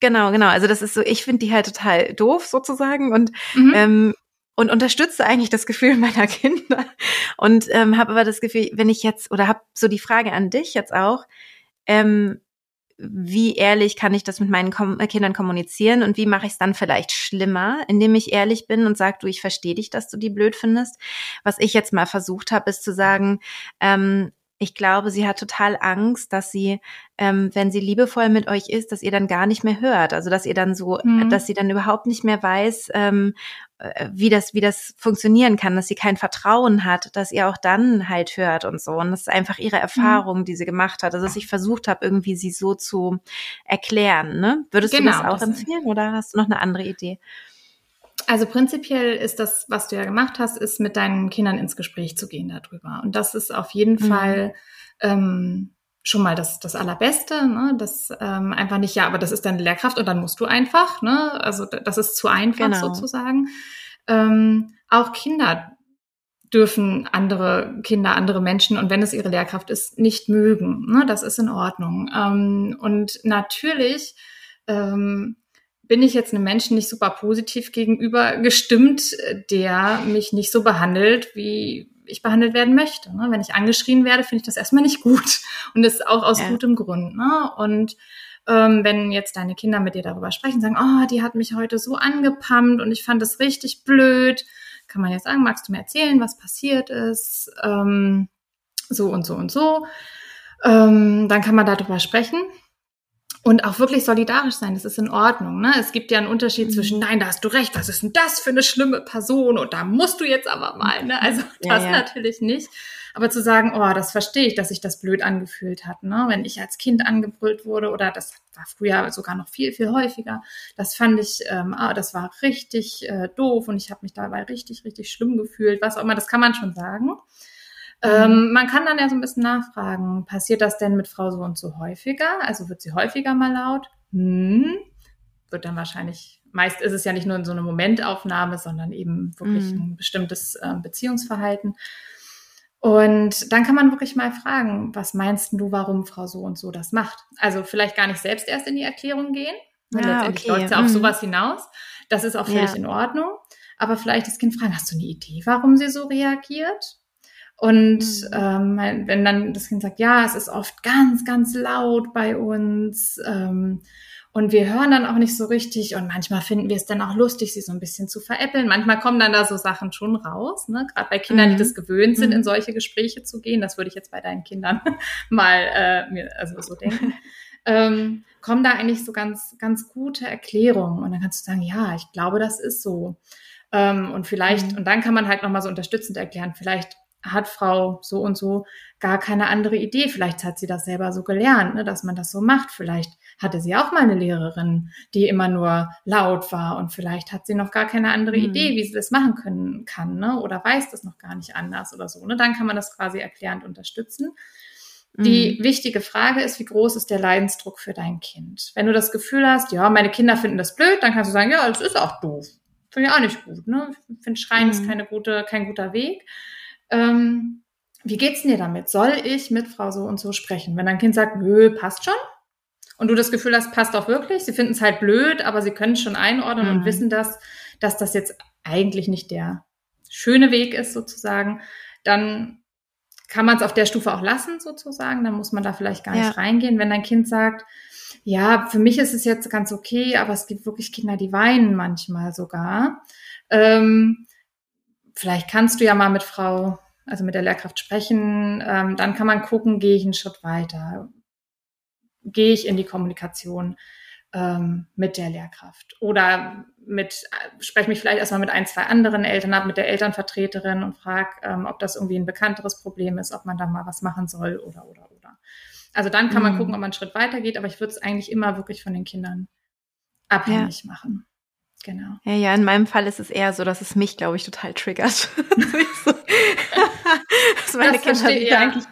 Genau, genau. Also das ist so, ich finde die halt total doof sozusagen und mhm. ähm, und unterstütze eigentlich das Gefühl meiner Kinder und ähm, habe aber das Gefühl, wenn ich jetzt oder habe so die Frage an dich jetzt auch, ähm, wie ehrlich kann ich das mit meinen Kom äh, Kindern kommunizieren und wie mache ich es dann vielleicht schlimmer, indem ich ehrlich bin und sage, du, ich verstehe dich, dass du die blöd findest. Was ich jetzt mal versucht habe, ist zu sagen, ähm, ich glaube, sie hat total Angst, dass sie, ähm, wenn sie liebevoll mit euch ist, dass ihr dann gar nicht mehr hört. Also dass ihr dann so, mhm. dass sie dann überhaupt nicht mehr weiß, ähm, äh, wie das, wie das funktionieren kann, dass sie kein Vertrauen hat, dass ihr auch dann halt hört und so. Und das ist einfach ihre mhm. Erfahrung, mhm. die sie gemacht hat. Also dass ich versucht habe, irgendwie sie so zu erklären. Ne? Würdest genau, du das auch das empfehlen oder hast du noch eine andere Idee? Also prinzipiell ist das, was du ja gemacht hast, ist mit deinen Kindern ins Gespräch zu gehen darüber. Und das ist auf jeden mhm. Fall ähm, schon mal das, das Allerbeste. Ne? Das ähm, einfach nicht, ja, aber das ist deine Lehrkraft und dann musst du einfach. Ne? Also das ist zu einfach genau. sozusagen. Ähm, auch Kinder dürfen andere Kinder, andere Menschen und wenn es ihre Lehrkraft ist, nicht mögen. Ne? Das ist in Ordnung. Ähm, und natürlich ähm, bin ich jetzt einem Menschen nicht super positiv gegenüber gestimmt, der mich nicht so behandelt, wie ich behandelt werden möchte. Ne? Wenn ich angeschrien werde, finde ich das erstmal nicht gut. Und das auch aus ja. gutem Grund. Ne? Und ähm, wenn jetzt deine Kinder mit dir darüber sprechen, sagen, oh, die hat mich heute so angepammt und ich fand das richtig blöd, kann man jetzt sagen, magst du mir erzählen, was passiert ist? Ähm, so und so und so. Ähm, dann kann man darüber sprechen und auch wirklich solidarisch sein, das ist in Ordnung. Ne? Es gibt ja einen Unterschied mhm. zwischen, nein, da hast du recht, was ist denn das für eine schlimme Person und da musst du jetzt aber mal. Ne? Also das ja, ja. natürlich nicht. Aber zu sagen, oh, das verstehe ich, dass sich das blöd angefühlt hat, ne? wenn ich als Kind angebrüllt wurde oder das war früher sogar noch viel, viel häufiger. Das fand ich, ähm, ah, das war richtig äh, doof und ich habe mich dabei richtig, richtig schlimm gefühlt, was auch immer, das kann man schon sagen. Ähm, man kann dann ja so ein bisschen nachfragen, passiert das denn mit Frau so und so häufiger? Also wird sie häufiger mal laut? Hm. Wird dann wahrscheinlich, meist ist es ja nicht nur in so eine Momentaufnahme, sondern eben wirklich mhm. ein bestimmtes äh, Beziehungsverhalten. Und dann kann man wirklich mal fragen, was meinst du, warum Frau so und so das macht? Also vielleicht gar nicht selbst erst in die Erklärung gehen. Ja, letztendlich okay. läuft ja auf mhm. sowas hinaus. Das ist auch völlig ja. in Ordnung. Aber vielleicht das Kind fragen, hast du eine Idee, warum sie so reagiert? Und mhm. ähm, wenn dann das Kind sagt, ja, es ist oft ganz, ganz laut bei uns ähm, und wir hören dann auch nicht so richtig und manchmal finden wir es dann auch lustig, sie so ein bisschen zu veräppeln. Manchmal kommen dann da so Sachen schon raus, ne? gerade bei Kindern, mhm. die das gewöhnt sind, mhm. in solche Gespräche zu gehen. Das würde ich jetzt bei deinen Kindern mal äh, mir also so denken. ähm, kommen da eigentlich so ganz, ganz gute Erklärungen und dann kannst du sagen, ja, ich glaube, das ist so. Ähm, und vielleicht, mhm. und dann kann man halt nochmal so unterstützend erklären, vielleicht hat Frau so und so gar keine andere Idee. Vielleicht hat sie das selber so gelernt, ne, dass man das so macht. Vielleicht hatte sie auch mal eine Lehrerin, die immer nur laut war und vielleicht hat sie noch gar keine andere mhm. Idee, wie sie das machen können kann, ne, oder weiß das noch gar nicht anders oder so. Ne? Dann kann man das quasi erklärend unterstützen. Die mhm. wichtige Frage ist, wie groß ist der Leidensdruck für dein Kind? Wenn du das Gefühl hast, ja, meine Kinder finden das blöd, dann kannst du sagen, ja, das ist auch doof. Finde ich auch nicht gut. Ne? Ich finde, Schreien mhm. ist keine gute, kein guter Weg ähm, wie geht's dir damit? Soll ich mit Frau so und so sprechen? Wenn dein Kind sagt, nö, passt schon. Und du das Gefühl hast, passt auch wirklich. Sie finden es halt blöd, aber sie können es schon einordnen mhm. und wissen das, dass das jetzt eigentlich nicht der schöne Weg ist, sozusagen. Dann kann man es auf der Stufe auch lassen, sozusagen. Dann muss man da vielleicht gar ja. nicht reingehen. Wenn dein Kind sagt, ja, für mich ist es jetzt ganz okay, aber es gibt wirklich Kinder, die weinen manchmal sogar. Ähm, vielleicht kannst du ja mal mit Frau, also mit der Lehrkraft sprechen. Ähm, dann kann man gucken, gehe ich einen Schritt weiter? Gehe ich in die Kommunikation ähm, mit der Lehrkraft? Oder mit, spreche mich vielleicht erstmal mit ein, zwei anderen Eltern ab, mit der Elternvertreterin und frage, ähm, ob das irgendwie ein bekannteres Problem ist, ob man da mal was machen soll oder, oder, oder. Also dann kann man mhm. gucken, ob man einen Schritt weiter geht, aber ich würde es eigentlich immer wirklich von den Kindern abhängig ja. machen. Genau. Ja, ja, in meinem Fall ist es eher so, dass es mich, glaube ich, total triggert. dass meine das Kinder ja. eigentlich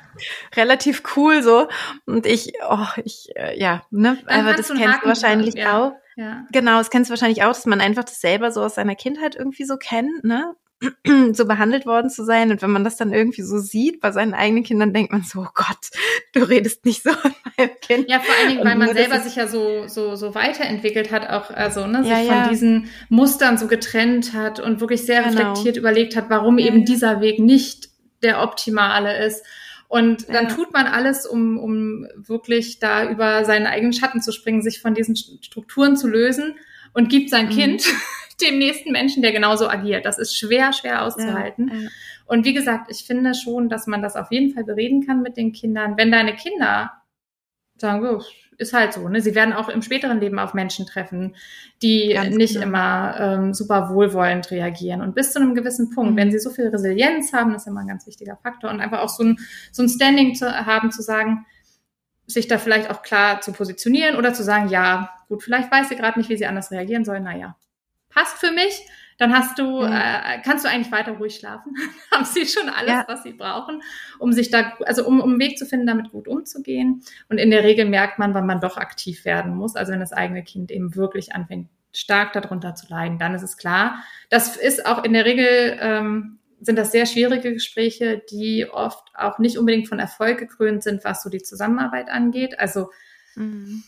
relativ cool so und ich, oh, ich, äh, ja, ne, aber das kennst du wahrscheinlich ja. auch. Ja. Genau, das kennst du wahrscheinlich auch, dass man einfach das selber so aus seiner Kindheit irgendwie so kennt, ne? so behandelt worden zu sein. Und wenn man das dann irgendwie so sieht bei seinen eigenen Kindern, denkt man so, oh Gott, du redest nicht so mit meinem Kind. Ja, vor allen Dingen, weil man selber sich ja so, so, so weiterentwickelt hat, auch, also, ne, sich ja, ja. von diesen Mustern so getrennt hat und wirklich sehr genau. reflektiert überlegt hat, warum ja, eben dieser Weg nicht der optimale ist. Und dann tut man alles, um, um wirklich da über seinen eigenen Schatten zu springen, sich von diesen Strukturen zu lösen und gibt sein mhm. Kind dem nächsten Menschen, der genauso agiert. Das ist schwer, schwer auszuhalten. Ja, ja. Und wie gesagt, ich finde schon, dass man das auf jeden Fall bereden kann mit den Kindern. Wenn deine Kinder sagen, oh, ist halt so, ne? Sie werden auch im späteren Leben auf Menschen treffen, die Ganz nicht genau. immer ähm, super wohlwollend reagieren. Und bis zu einem gewissen Punkt, mhm. wenn sie so viel Resilienz haben, das ist immer ein ganz wichtiger Faktor, und einfach auch so ein, so ein Standing zu haben, zu sagen, sich da vielleicht auch klar zu positionieren oder zu sagen, ja, gut, vielleicht weiß sie gerade nicht, wie sie anders reagieren soll, naja, passt für mich, dann hast du, mhm. äh, kannst du eigentlich weiter ruhig schlafen. haben sie schon alles, ja. was sie brauchen, um sich da, also um, um einen Weg zu finden, damit gut umzugehen. Und in der Regel merkt man, wann man doch aktiv werden muss. Also wenn das eigene Kind eben wirklich anfängt, stark darunter zu leiden, dann ist es klar. Das ist auch in der Regel, ähm, sind das sehr schwierige Gespräche, die oft auch nicht unbedingt von Erfolg gekrönt sind, was so die Zusammenarbeit angeht. Also mhm.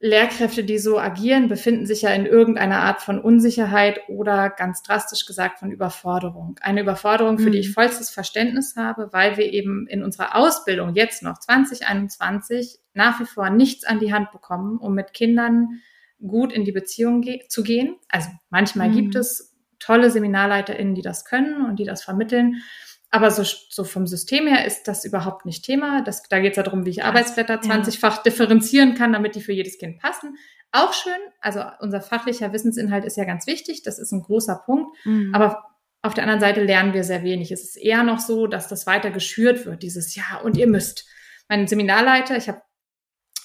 Lehrkräfte, die so agieren, befinden sich ja in irgendeiner Art von Unsicherheit oder ganz drastisch gesagt von Überforderung. Eine Überforderung, für die ich mhm. vollstes Verständnis habe, weil wir eben in unserer Ausbildung jetzt noch 2021 nach wie vor nichts an die Hand bekommen, um mit Kindern gut in die Beziehung ge zu gehen. Also manchmal mhm. gibt es tolle SeminarleiterInnen, die das können und die das vermitteln. Aber so, so vom System her ist das überhaupt nicht Thema. Das, da geht es ja darum, wie ich Arbeitsblätter 20-fach ja. differenzieren kann, damit die für jedes Kind passen. Auch schön. Also unser fachlicher Wissensinhalt ist ja ganz wichtig. Das ist ein großer Punkt. Mhm. Aber auf der anderen Seite lernen wir sehr wenig. Es ist eher noch so, dass das weiter geschürt wird, dieses Ja, und ihr müsst. Mein Seminarleiter, ich habe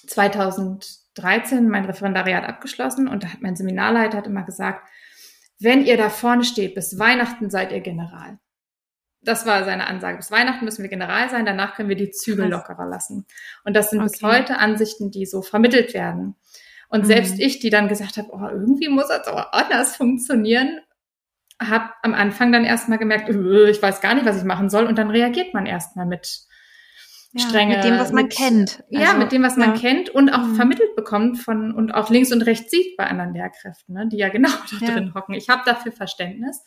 2013 mein Referendariat abgeschlossen und da hat mein Seminarleiter hat immer gesagt, wenn ihr da vorne steht, bis Weihnachten seid ihr General. Das war seine Ansage. Bis Weihnachten müssen wir General sein, danach können wir die Zügel Krass. lockerer lassen. Und das sind okay. bis heute Ansichten, die so vermittelt werden. Und mhm. selbst ich, die dann gesagt habe, oh, irgendwie muss das aber anders funktionieren, habe am Anfang dann erstmal gemerkt, äh, ich weiß gar nicht, was ich machen soll. Und dann reagiert man erstmal mit ja, Strenge. Mit dem, was man mit, kennt. Also, ja, mit dem, was ja. man kennt und auch mhm. vermittelt bekommt von und auch links und rechts sieht bei anderen Lehrkräften, ne, die ja genau da ja. drin hocken. Ich habe dafür Verständnis.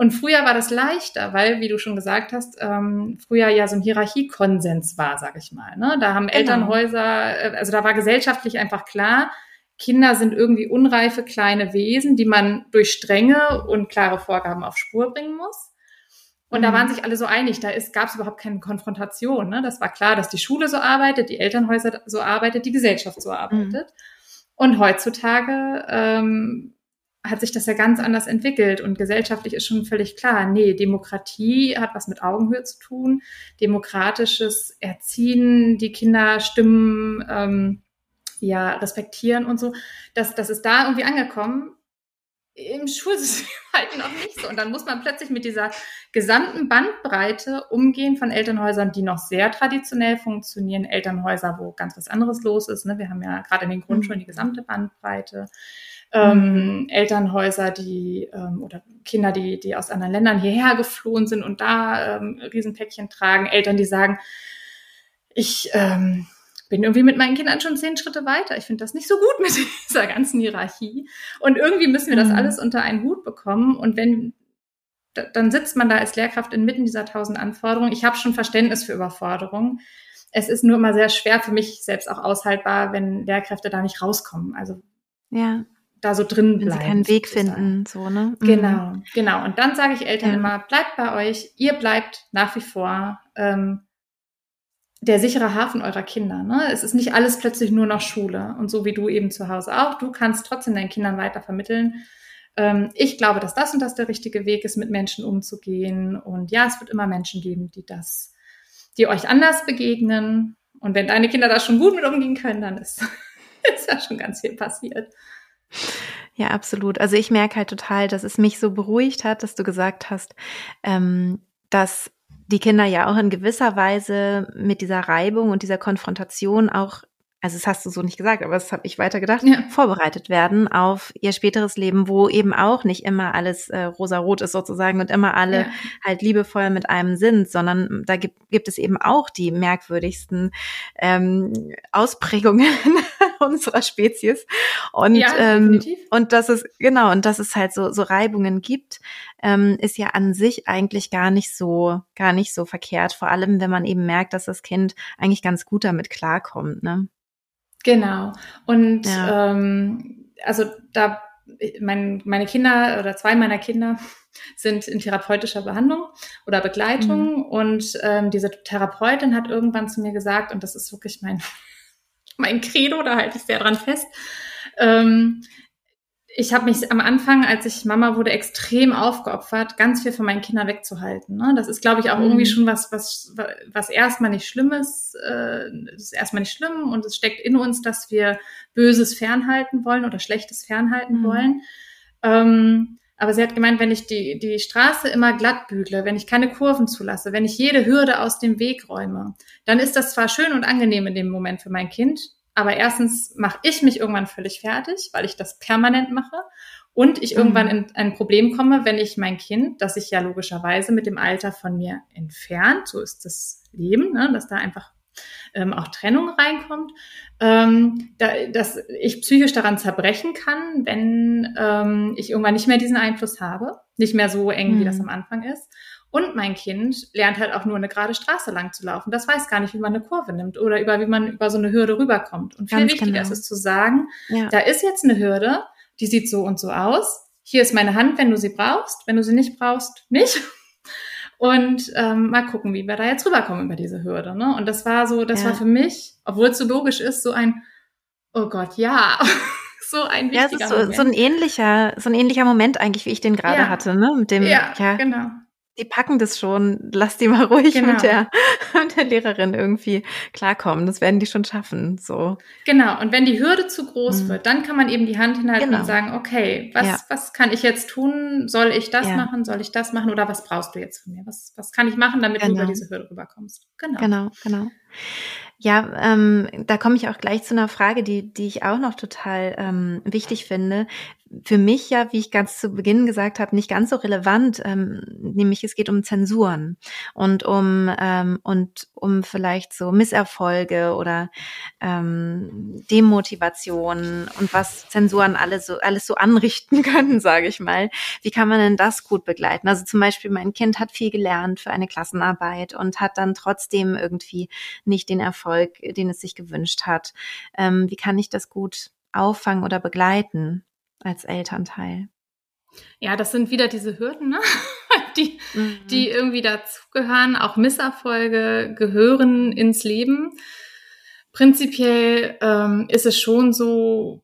Und früher war das leichter, weil, wie du schon gesagt hast, ähm, früher ja so ein Hierarchiekonsens war, sag ich mal. Ne? Da haben genau. Elternhäuser, äh, also da war gesellschaftlich einfach klar, Kinder sind irgendwie unreife kleine Wesen, die man durch strenge und klare Vorgaben auf Spur bringen muss. Und mhm. da waren sich alle so einig, da gab es überhaupt keine Konfrontation. Ne? Das war klar, dass die Schule so arbeitet, die Elternhäuser so arbeitet, die Gesellschaft so arbeitet. Mhm. Und heutzutage ähm, hat sich das ja ganz anders entwickelt und gesellschaftlich ist schon völlig klar, nee, Demokratie hat was mit Augenhöhe zu tun, demokratisches Erziehen, die Kinder Stimmen ähm, ja respektieren und so, das, das ist da irgendwie angekommen, im Schulsystem halt noch nicht so. Und dann muss man plötzlich mit dieser gesamten Bandbreite umgehen von Elternhäusern, die noch sehr traditionell funktionieren, Elternhäuser, wo ganz was anderes los ist. Ne? Wir haben ja gerade in den Grundschulen die gesamte Bandbreite ähm, mhm. Elternhäuser, die ähm, oder Kinder, die, die aus anderen Ländern hierher geflohen sind und da ähm, Riesenpäckchen tragen, Eltern, die sagen, ich ähm, bin irgendwie mit meinen Kindern schon zehn Schritte weiter. Ich finde das nicht so gut mit dieser ganzen Hierarchie. Und irgendwie müssen wir das mhm. alles unter einen Hut bekommen. Und wenn dann sitzt man da als Lehrkraft inmitten dieser tausend Anforderungen. Ich habe schon Verständnis für Überforderungen. Es ist nur immer sehr schwer für mich selbst auch aushaltbar, wenn Lehrkräfte da nicht rauskommen. Also ja da so drin bleiben. Wenn sie keinen Weg finden, so, ne? Mhm. Genau, genau. Und dann sage ich Eltern ja. immer, bleibt bei euch, ihr bleibt nach wie vor ähm, der sichere Hafen eurer Kinder. Ne? Es ist nicht alles plötzlich nur noch Schule. Und so wie du eben zu Hause auch, du kannst trotzdem deinen Kindern weiter vermitteln. Ähm, ich glaube, dass das und das der richtige Weg ist, mit Menschen umzugehen. Und ja, es wird immer Menschen geben, die das, die euch anders begegnen. Und wenn deine Kinder da schon gut mit umgehen können, dann ist, ist ja schon ganz viel passiert. Ja, absolut. Also ich merke halt total, dass es mich so beruhigt hat, dass du gesagt hast, ähm, dass die Kinder ja auch in gewisser Weise mit dieser Reibung und dieser Konfrontation auch also das hast du so nicht gesagt, aber das habe ich weiter gedacht, ja. vorbereitet werden auf ihr späteres Leben, wo eben auch nicht immer alles äh, rosarot ist sozusagen und immer alle ja. halt liebevoll mit einem sind, sondern da gibt, gibt es eben auch die merkwürdigsten ähm, Ausprägungen unserer Spezies und ja, ähm, und dass es genau und dass es halt so so Reibungen gibt, ähm, ist ja an sich eigentlich gar nicht so gar nicht so verkehrt, vor allem wenn man eben merkt, dass das Kind eigentlich ganz gut damit klarkommt, ne? Genau. Und ja. ähm, also da mein, meine Kinder oder zwei meiner Kinder sind in therapeutischer Behandlung oder Begleitung mhm. und ähm, diese Therapeutin hat irgendwann zu mir gesagt und das ist wirklich mein mein Credo, da halte ich sehr dran fest. Ähm, ich habe mich am Anfang, als ich Mama wurde, extrem aufgeopfert, ganz viel von meinen Kindern wegzuhalten. Ne? Das ist, glaube ich, auch mhm. irgendwie schon was, was, was erstmal nicht schlimm ist. Äh, ist erstmal nicht schlimm und es steckt in uns, dass wir Böses fernhalten wollen oder Schlechtes fernhalten mhm. wollen. Ähm, aber sie hat gemeint, wenn ich die, die Straße immer glatt bügle, wenn ich keine Kurven zulasse, wenn ich jede Hürde aus dem Weg räume, dann ist das zwar schön und angenehm in dem Moment für mein Kind, aber erstens mache ich mich irgendwann völlig fertig, weil ich das permanent mache. Und ich mhm. irgendwann in ein Problem komme, wenn ich mein Kind, das sich ja logischerweise mit dem Alter von mir entfernt, so ist das Leben, ne, dass da einfach ähm, auch Trennung reinkommt, ähm, da, dass ich psychisch daran zerbrechen kann, wenn ähm, ich irgendwann nicht mehr diesen Einfluss habe, nicht mehr so eng, mhm. wie das mhm. am Anfang ist. Und mein Kind lernt halt auch nur eine gerade Straße lang zu laufen. Das weiß gar nicht, wie man eine Kurve nimmt oder über wie man über so eine Hürde rüberkommt. Und viel Ganz wichtiger genau. ist es zu sagen, ja. da ist jetzt eine Hürde, die sieht so und so aus. Hier ist meine Hand, wenn du sie brauchst. Wenn du sie nicht brauchst, nicht. Und ähm, mal gucken, wie wir da jetzt rüberkommen über diese Hürde. Ne? Und das war so, das ja. war für mich, obwohl es so logisch ist, so ein, oh Gott, ja. so ein wichtiger ja, es ist so, so ein ähnlicher, so ein ähnlicher Moment eigentlich, wie ich den gerade ja. hatte, ne? Mit dem, ja, ja, genau die packen das schon, lass die mal ruhig genau. mit, der, mit der Lehrerin irgendwie klarkommen. Das werden die schon schaffen. So. Genau, und wenn die Hürde zu groß mhm. wird, dann kann man eben die Hand hinhalten genau. und sagen, okay, was, ja. was kann ich jetzt tun? Soll ich das ja. machen? Soll ich das machen? Oder was brauchst du jetzt von mir? Was, was kann ich machen, damit genau. du über genau. diese Hürde rüberkommst? Genau. Genau, genau. Ja, ähm, da komme ich auch gleich zu einer Frage, die, die ich auch noch total ähm, wichtig finde für mich ja, wie ich ganz zu Beginn gesagt habe, nicht ganz so relevant, ähm, nämlich es geht um Zensuren und um ähm, und um vielleicht so Misserfolge oder ähm, Demotivationen und was Zensuren alle so alles so anrichten können, sage ich mal. Wie kann man denn das gut begleiten? Also zum Beispiel mein Kind hat viel gelernt für eine Klassenarbeit und hat dann trotzdem irgendwie nicht den Erfolg, den es sich gewünscht hat. Ähm, wie kann ich das gut auffangen oder begleiten? Als Elternteil. Ja, das sind wieder diese Hürden, ne? die, mhm. die irgendwie dazugehören. Auch Misserfolge gehören ins Leben. Prinzipiell ähm, ist es schon so,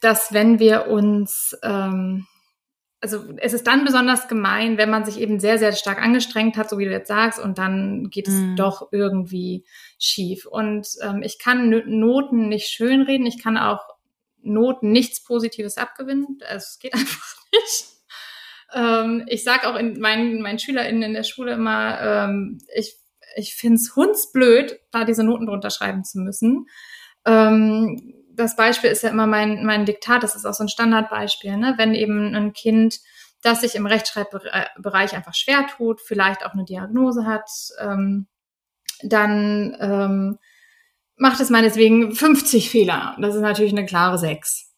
dass wenn wir uns, ähm, also es ist dann besonders gemein, wenn man sich eben sehr, sehr stark angestrengt hat, so wie du jetzt sagst, und dann geht es mhm. doch irgendwie schief. Und ähm, ich kann Noten nicht schönreden, ich kann auch Noten nichts Positives abgewinnen. Also es geht einfach nicht. Ähm, ich sage auch in meinen, meinen SchülerInnen in der Schule immer, ähm, ich, ich finde es hundsblöd, da diese Noten drunter schreiben zu müssen. Ähm, das Beispiel ist ja immer mein, mein Diktat, das ist auch so ein Standardbeispiel, ne? wenn eben ein Kind, das sich im Rechtschreibbereich einfach schwer tut, vielleicht auch eine Diagnose hat, ähm, dann ähm, macht es meinetwegen 50 Fehler. Das ist natürlich eine klare 6,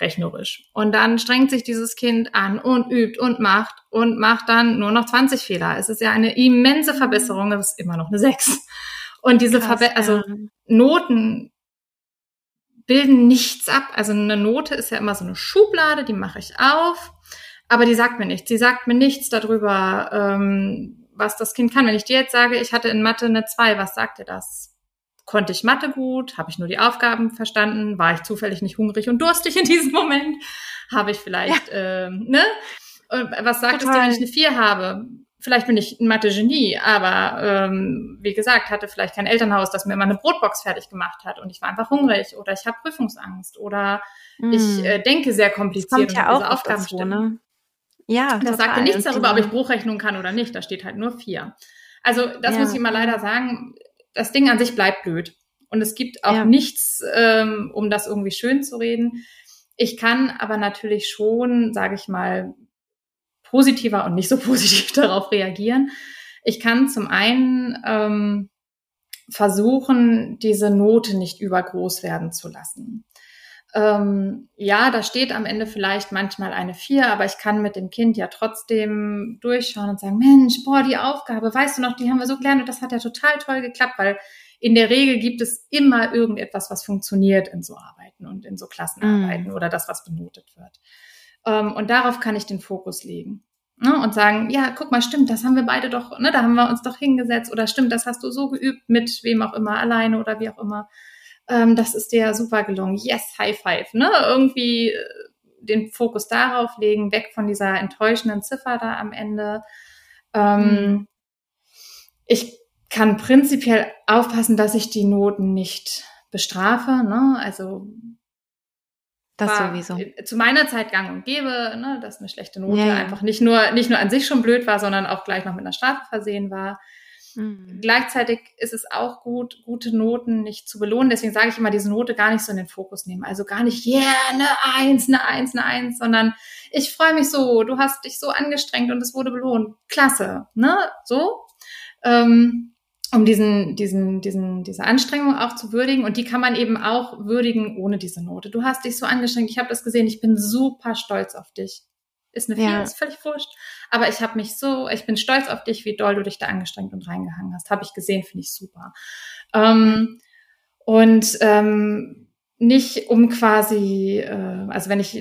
rechnerisch. Und dann strengt sich dieses Kind an und übt und macht und macht dann nur noch 20 Fehler. Es ist ja eine immense Verbesserung, das ist immer noch eine 6. Und diese Krass, Verbe also Noten bilden nichts ab. Also eine Note ist ja immer so eine Schublade, die mache ich auf, aber die sagt mir nichts. Sie sagt mir nichts darüber, ähm, was das Kind kann. Wenn ich dir jetzt sage, ich hatte in Mathe eine 2, was sagt dir das? Konnte ich Mathe gut? Habe ich nur die Aufgaben verstanden? War ich zufällig nicht hungrig und durstig in diesem Moment? Habe ich vielleicht, ja. ähm, ne? Und was sagt Total. es dir, wenn ich eine vier habe? Vielleicht bin ich ein Mathe-Genie, aber ähm, wie gesagt, hatte vielleicht kein Elternhaus, das mir mal eine Brotbox fertig gemacht hat und ich war einfach hungrig oder ich habe Prüfungsangst oder mm. ich äh, denke sehr kompliziert und ja diese Aufgaben dazu, ne? Ja, das sagt ja nichts darüber, ob ich Bruchrechnung kann oder nicht. Da steht halt nur vier. Also das ja. muss ich mal leider sagen das Ding an sich bleibt blöd. Und es gibt auch ja. nichts, ähm, um das irgendwie schön zu reden. Ich kann aber natürlich schon, sage ich mal, positiver und nicht so positiv darauf reagieren. Ich kann zum einen ähm, versuchen, diese Note nicht übergroß werden zu lassen. Ähm, ja, da steht am Ende vielleicht manchmal eine vier, aber ich kann mit dem Kind ja trotzdem durchschauen und sagen, Mensch, boah, die Aufgabe, weißt du noch, die haben wir so gelernt und das hat ja total toll geklappt, weil in der Regel gibt es immer irgendetwas, was funktioniert in so Arbeiten und in so Klassenarbeiten mm. oder das, was benotet wird. Ähm, und darauf kann ich den Fokus legen. Ne, und sagen, ja, guck mal, stimmt, das haben wir beide doch, ne, da haben wir uns doch hingesetzt oder stimmt, das hast du so geübt mit wem auch immer, alleine oder wie auch immer. Ähm, das ist dir super gelungen. Yes, High Five, ne? Irgendwie äh, den Fokus darauf legen, weg von dieser enttäuschenden Ziffer da am Ende. Ähm, mhm. Ich kann prinzipiell aufpassen, dass ich die Noten nicht bestrafe. Ne? Also das sowieso. Zu meiner Zeit gang und gäbe, ne, dass eine schlechte Note ja, ja. einfach nicht nur, nicht nur an sich schon blöd war, sondern auch gleich noch mit einer Strafe versehen war. Mhm. Gleichzeitig ist es auch gut, gute Noten nicht zu belohnen. Deswegen sage ich immer, diese Note gar nicht so in den Fokus nehmen. Also gar nicht, yeah, eine Eins, eine Eins, eine Eins, sondern ich freue mich so, du hast dich so angestrengt und es wurde belohnt. Klasse, ne? So. Ähm, um diesen, diesen, diesen, diese Anstrengung auch zu würdigen. Und die kann man eben auch würdigen ohne diese Note. Du hast dich so angestrengt, ich habe das gesehen, ich bin super stolz auf dich. Ist eine 4, ja. ist völlig wurscht. Aber ich habe mich so, ich bin stolz auf dich, wie doll du dich da angestrengt und reingehangen hast. Habe ich gesehen, finde ich super. Ähm, und ähm, nicht um quasi, äh, also wenn ich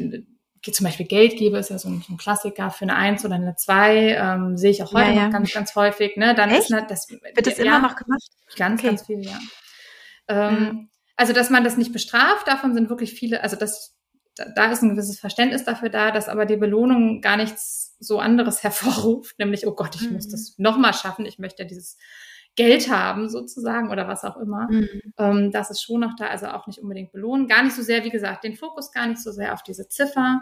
zum Beispiel Geld gebe, ist ja so ein, so ein Klassiker für eine Eins oder eine Zwei, ähm, sehe ich auch heute ja, ja. noch ganz, ganz häufig. Ne? Dann Echt? ist ne, das wird das ja, immer noch gemacht? Ganz, okay. ganz viel, ja. Ähm, mhm. Also, dass man das nicht bestraft, davon sind wirklich viele, also das, da, ist ein gewisses Verständnis dafür da, dass aber die Belohnung gar nichts so anderes hervorruft, nämlich, oh Gott, ich mhm. muss das nochmal schaffen, ich möchte ja dieses Geld haben sozusagen oder was auch immer. Mhm. Ähm, das ist schon noch da, also auch nicht unbedingt belohnen. Gar nicht so sehr, wie gesagt, den Fokus gar nicht so sehr auf diese Ziffer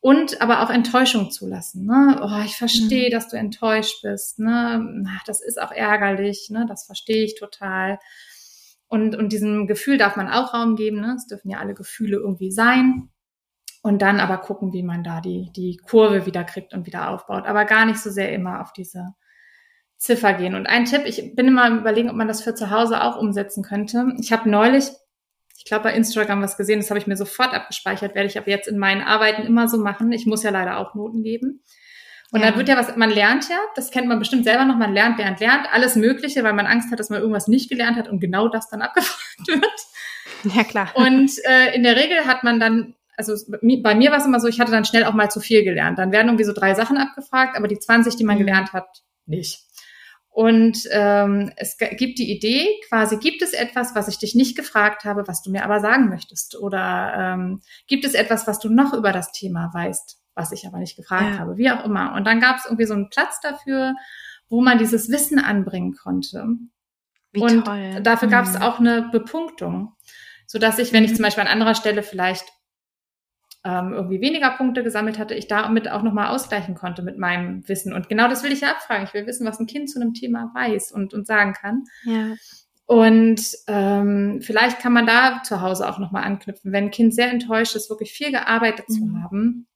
und aber auch Enttäuschung zulassen. Ne? Oh, ich verstehe, mhm. dass du enttäuscht bist. Ne? Ach, das ist auch ärgerlich. Ne? Das verstehe ich total. Und, und diesem Gefühl darf man auch Raum geben. Ne? Es dürfen ja alle Gefühle irgendwie sein. Und dann aber gucken, wie man da die, die Kurve wieder kriegt und wieder aufbaut. Aber gar nicht so sehr immer auf diese Ziffer gehen. Und ein Tipp, ich bin immer überlegen, ob man das für zu Hause auch umsetzen könnte. Ich habe neulich, ich glaube bei Instagram was gesehen, das habe ich mir sofort abgespeichert, werde ich aber jetzt in meinen Arbeiten immer so machen. Ich muss ja leider auch Noten geben. Und ja. dann wird ja was, man lernt ja, das kennt man bestimmt selber noch, man lernt, lernt, lernt, alles Mögliche, weil man Angst hat, dass man irgendwas nicht gelernt hat und genau das dann abgefragt wird. Ja, klar. Und äh, in der Regel hat man dann, also bei mir war es immer so, ich hatte dann schnell auch mal zu viel gelernt. Dann werden irgendwie so drei Sachen abgefragt, aber die 20, die man mhm. gelernt hat, nicht. Und ähm, es gibt die Idee, quasi gibt es etwas, was ich dich nicht gefragt habe, was du mir aber sagen möchtest? Oder ähm, gibt es etwas, was du noch über das Thema weißt, was ich aber nicht gefragt ja. habe? Wie auch immer. Und dann gab es irgendwie so einen Platz dafür, wo man dieses Wissen anbringen konnte. Wie und toll. dafür gab es mhm. auch eine Bepunktung, so dass ich, wenn ich mhm. zum Beispiel an anderer Stelle vielleicht ähm, irgendwie weniger Punkte gesammelt hatte, ich damit auch nochmal ausgleichen konnte mit meinem Wissen. Und genau das will ich ja abfragen. Ich will wissen, was ein Kind zu einem Thema weiß und, und sagen kann. Ja. Und ähm, vielleicht kann man da zu Hause auch nochmal anknüpfen, wenn ein Kind sehr enttäuscht ist, wirklich viel gearbeitet mhm. zu haben.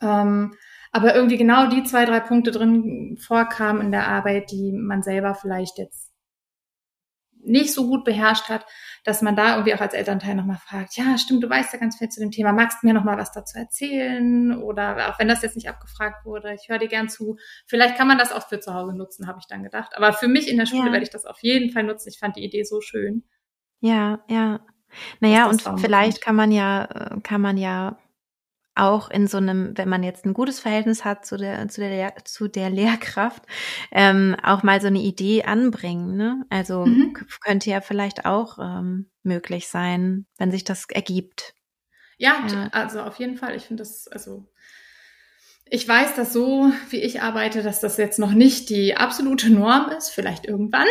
Ähm, aber irgendwie genau die zwei, drei Punkte drin vorkamen in der Arbeit, die man selber vielleicht jetzt nicht so gut beherrscht hat, dass man da irgendwie auch als Elternteil nochmal fragt, ja, stimmt, du weißt ja ganz viel zu dem Thema, magst du mir nochmal was dazu erzählen? Oder auch wenn das jetzt nicht abgefragt wurde, ich höre dir gern zu. Vielleicht kann man das auch für zu Hause nutzen, habe ich dann gedacht. Aber für mich in der Schule ja. werde ich das auf jeden Fall nutzen. Ich fand die Idee so schön. Ja, ja. Naja, und vielleicht kann man ja, äh, kann man ja auch in so einem, wenn man jetzt ein gutes Verhältnis hat zu der, zu der, zu der Lehrkraft, ähm, auch mal so eine Idee anbringen. Ne? Also mhm. könnte ja vielleicht auch ähm, möglich sein, wenn sich das ergibt. Ja, ja. also auf jeden Fall. Ich finde das, also ich weiß, dass so, wie ich arbeite, dass das jetzt noch nicht die absolute Norm ist, vielleicht irgendwann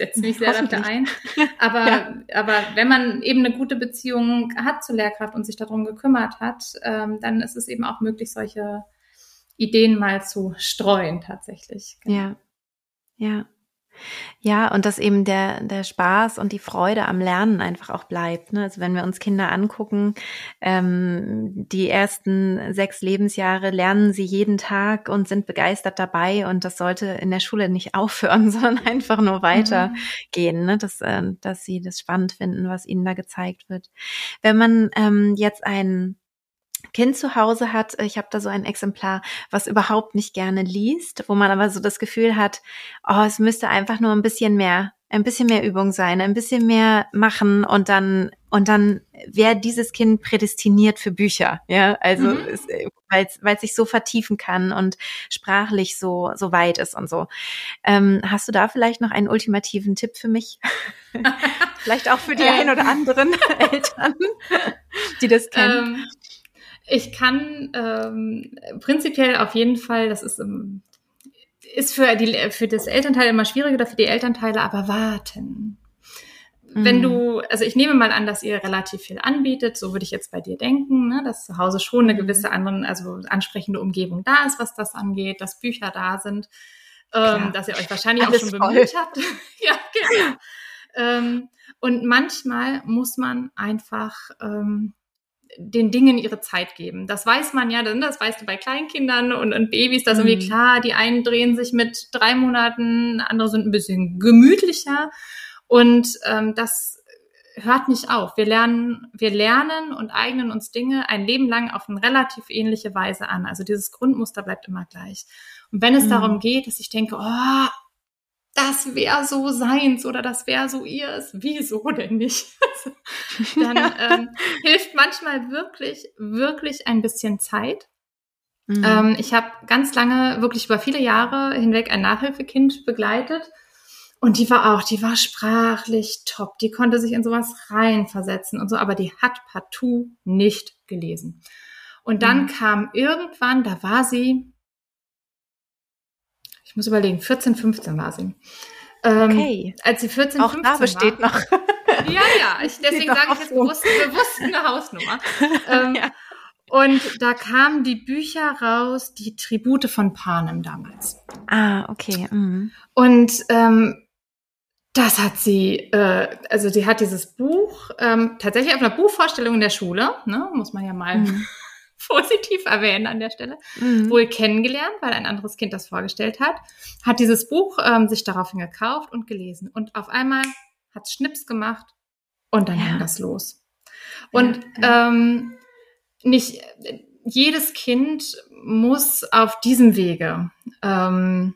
setze mich sehr dafür ein. Aber, ja. aber wenn man eben eine gute Beziehung hat zur Lehrkraft und sich darum gekümmert hat, ähm, dann ist es eben auch möglich, solche Ideen mal zu streuen tatsächlich. Genau. Ja, ja. Ja, und dass eben der, der Spaß und die Freude am Lernen einfach auch bleibt. Ne? Also wenn wir uns Kinder angucken, ähm, die ersten sechs Lebensjahre lernen sie jeden Tag und sind begeistert dabei und das sollte in der Schule nicht aufhören, sondern einfach nur weitergehen, mhm. ne? dass, äh, dass sie das spannend finden, was ihnen da gezeigt wird. Wenn man ähm, jetzt ein Kind zu Hause hat, ich habe da so ein Exemplar, was überhaupt nicht gerne liest, wo man aber so das Gefühl hat, oh, es müsste einfach nur ein bisschen mehr, ein bisschen mehr Übung sein, ein bisschen mehr machen und dann und dann wäre dieses Kind prädestiniert für Bücher, ja, also mhm. weil es sich so vertiefen kann und sprachlich so so weit ist und so. Ähm, hast du da vielleicht noch einen ultimativen Tipp für mich? vielleicht auch für die ein oder anderen Eltern, die das kennen. Ähm ich kann ähm, prinzipiell auf jeden Fall, das ist, ähm, ist für, die, für das Elternteil immer schwieriger oder für die Elternteile, aber warten. Mhm. Wenn du, also ich nehme mal an, dass ihr relativ viel anbietet, so würde ich jetzt bei dir denken, ne, dass zu Hause schon eine mhm. gewisse anderen, also ansprechende Umgebung da ist, was das angeht, dass Bücher da sind, ähm, dass ihr euch wahrscheinlich Alles auch schon bemüht habt. ja, genau. ähm, und manchmal muss man einfach ähm, den Dingen ihre Zeit geben. Das weiß man ja, das weißt du bei Kleinkindern und, und Babys, da ist irgendwie mhm. klar, die einen drehen sich mit drei Monaten, andere sind ein bisschen gemütlicher und ähm, das hört nicht auf. Wir lernen, wir lernen und eignen uns Dinge ein Leben lang auf eine relativ ähnliche Weise an. Also dieses Grundmuster bleibt immer gleich. Und wenn es mhm. darum geht, dass ich denke, oh, das wäre so seins oder das wäre so ihrs. Wieso denn nicht? Dann ähm, hilft manchmal wirklich, wirklich ein bisschen Zeit. Mhm. Ähm, ich habe ganz lange, wirklich über viele Jahre hinweg ein Nachhilfekind begleitet. Und die war auch, die war sprachlich top. Die konnte sich in sowas reinversetzen und so, aber die hat partout nicht gelesen. Und dann mhm. kam irgendwann, da war sie ich muss überlegen, 14, 15 war sie. Ähm, okay. Als sie 14, Auch 15 da besteht war, noch. ja, ja, ich, deswegen sage ich jetzt bewusst, bewusst eine Hausnummer. Ähm, ja. Und da kamen die Bücher raus, die Tribute von Panem damals. Ah, okay. Mhm. Und ähm, das hat sie, äh, also sie hat dieses Buch ähm, tatsächlich auf einer Buchvorstellung in der Schule, ne, muss man ja mal mhm. positiv erwähnen an der Stelle, mhm. wohl kennengelernt, weil ein anderes Kind das vorgestellt hat, hat dieses Buch ähm, sich daraufhin gekauft und gelesen. Und auf einmal hat es Schnips gemacht und dann ja. ging das los. Und ja, Ähm, nicht jedes Kind muss auf diesem Wege, ähm,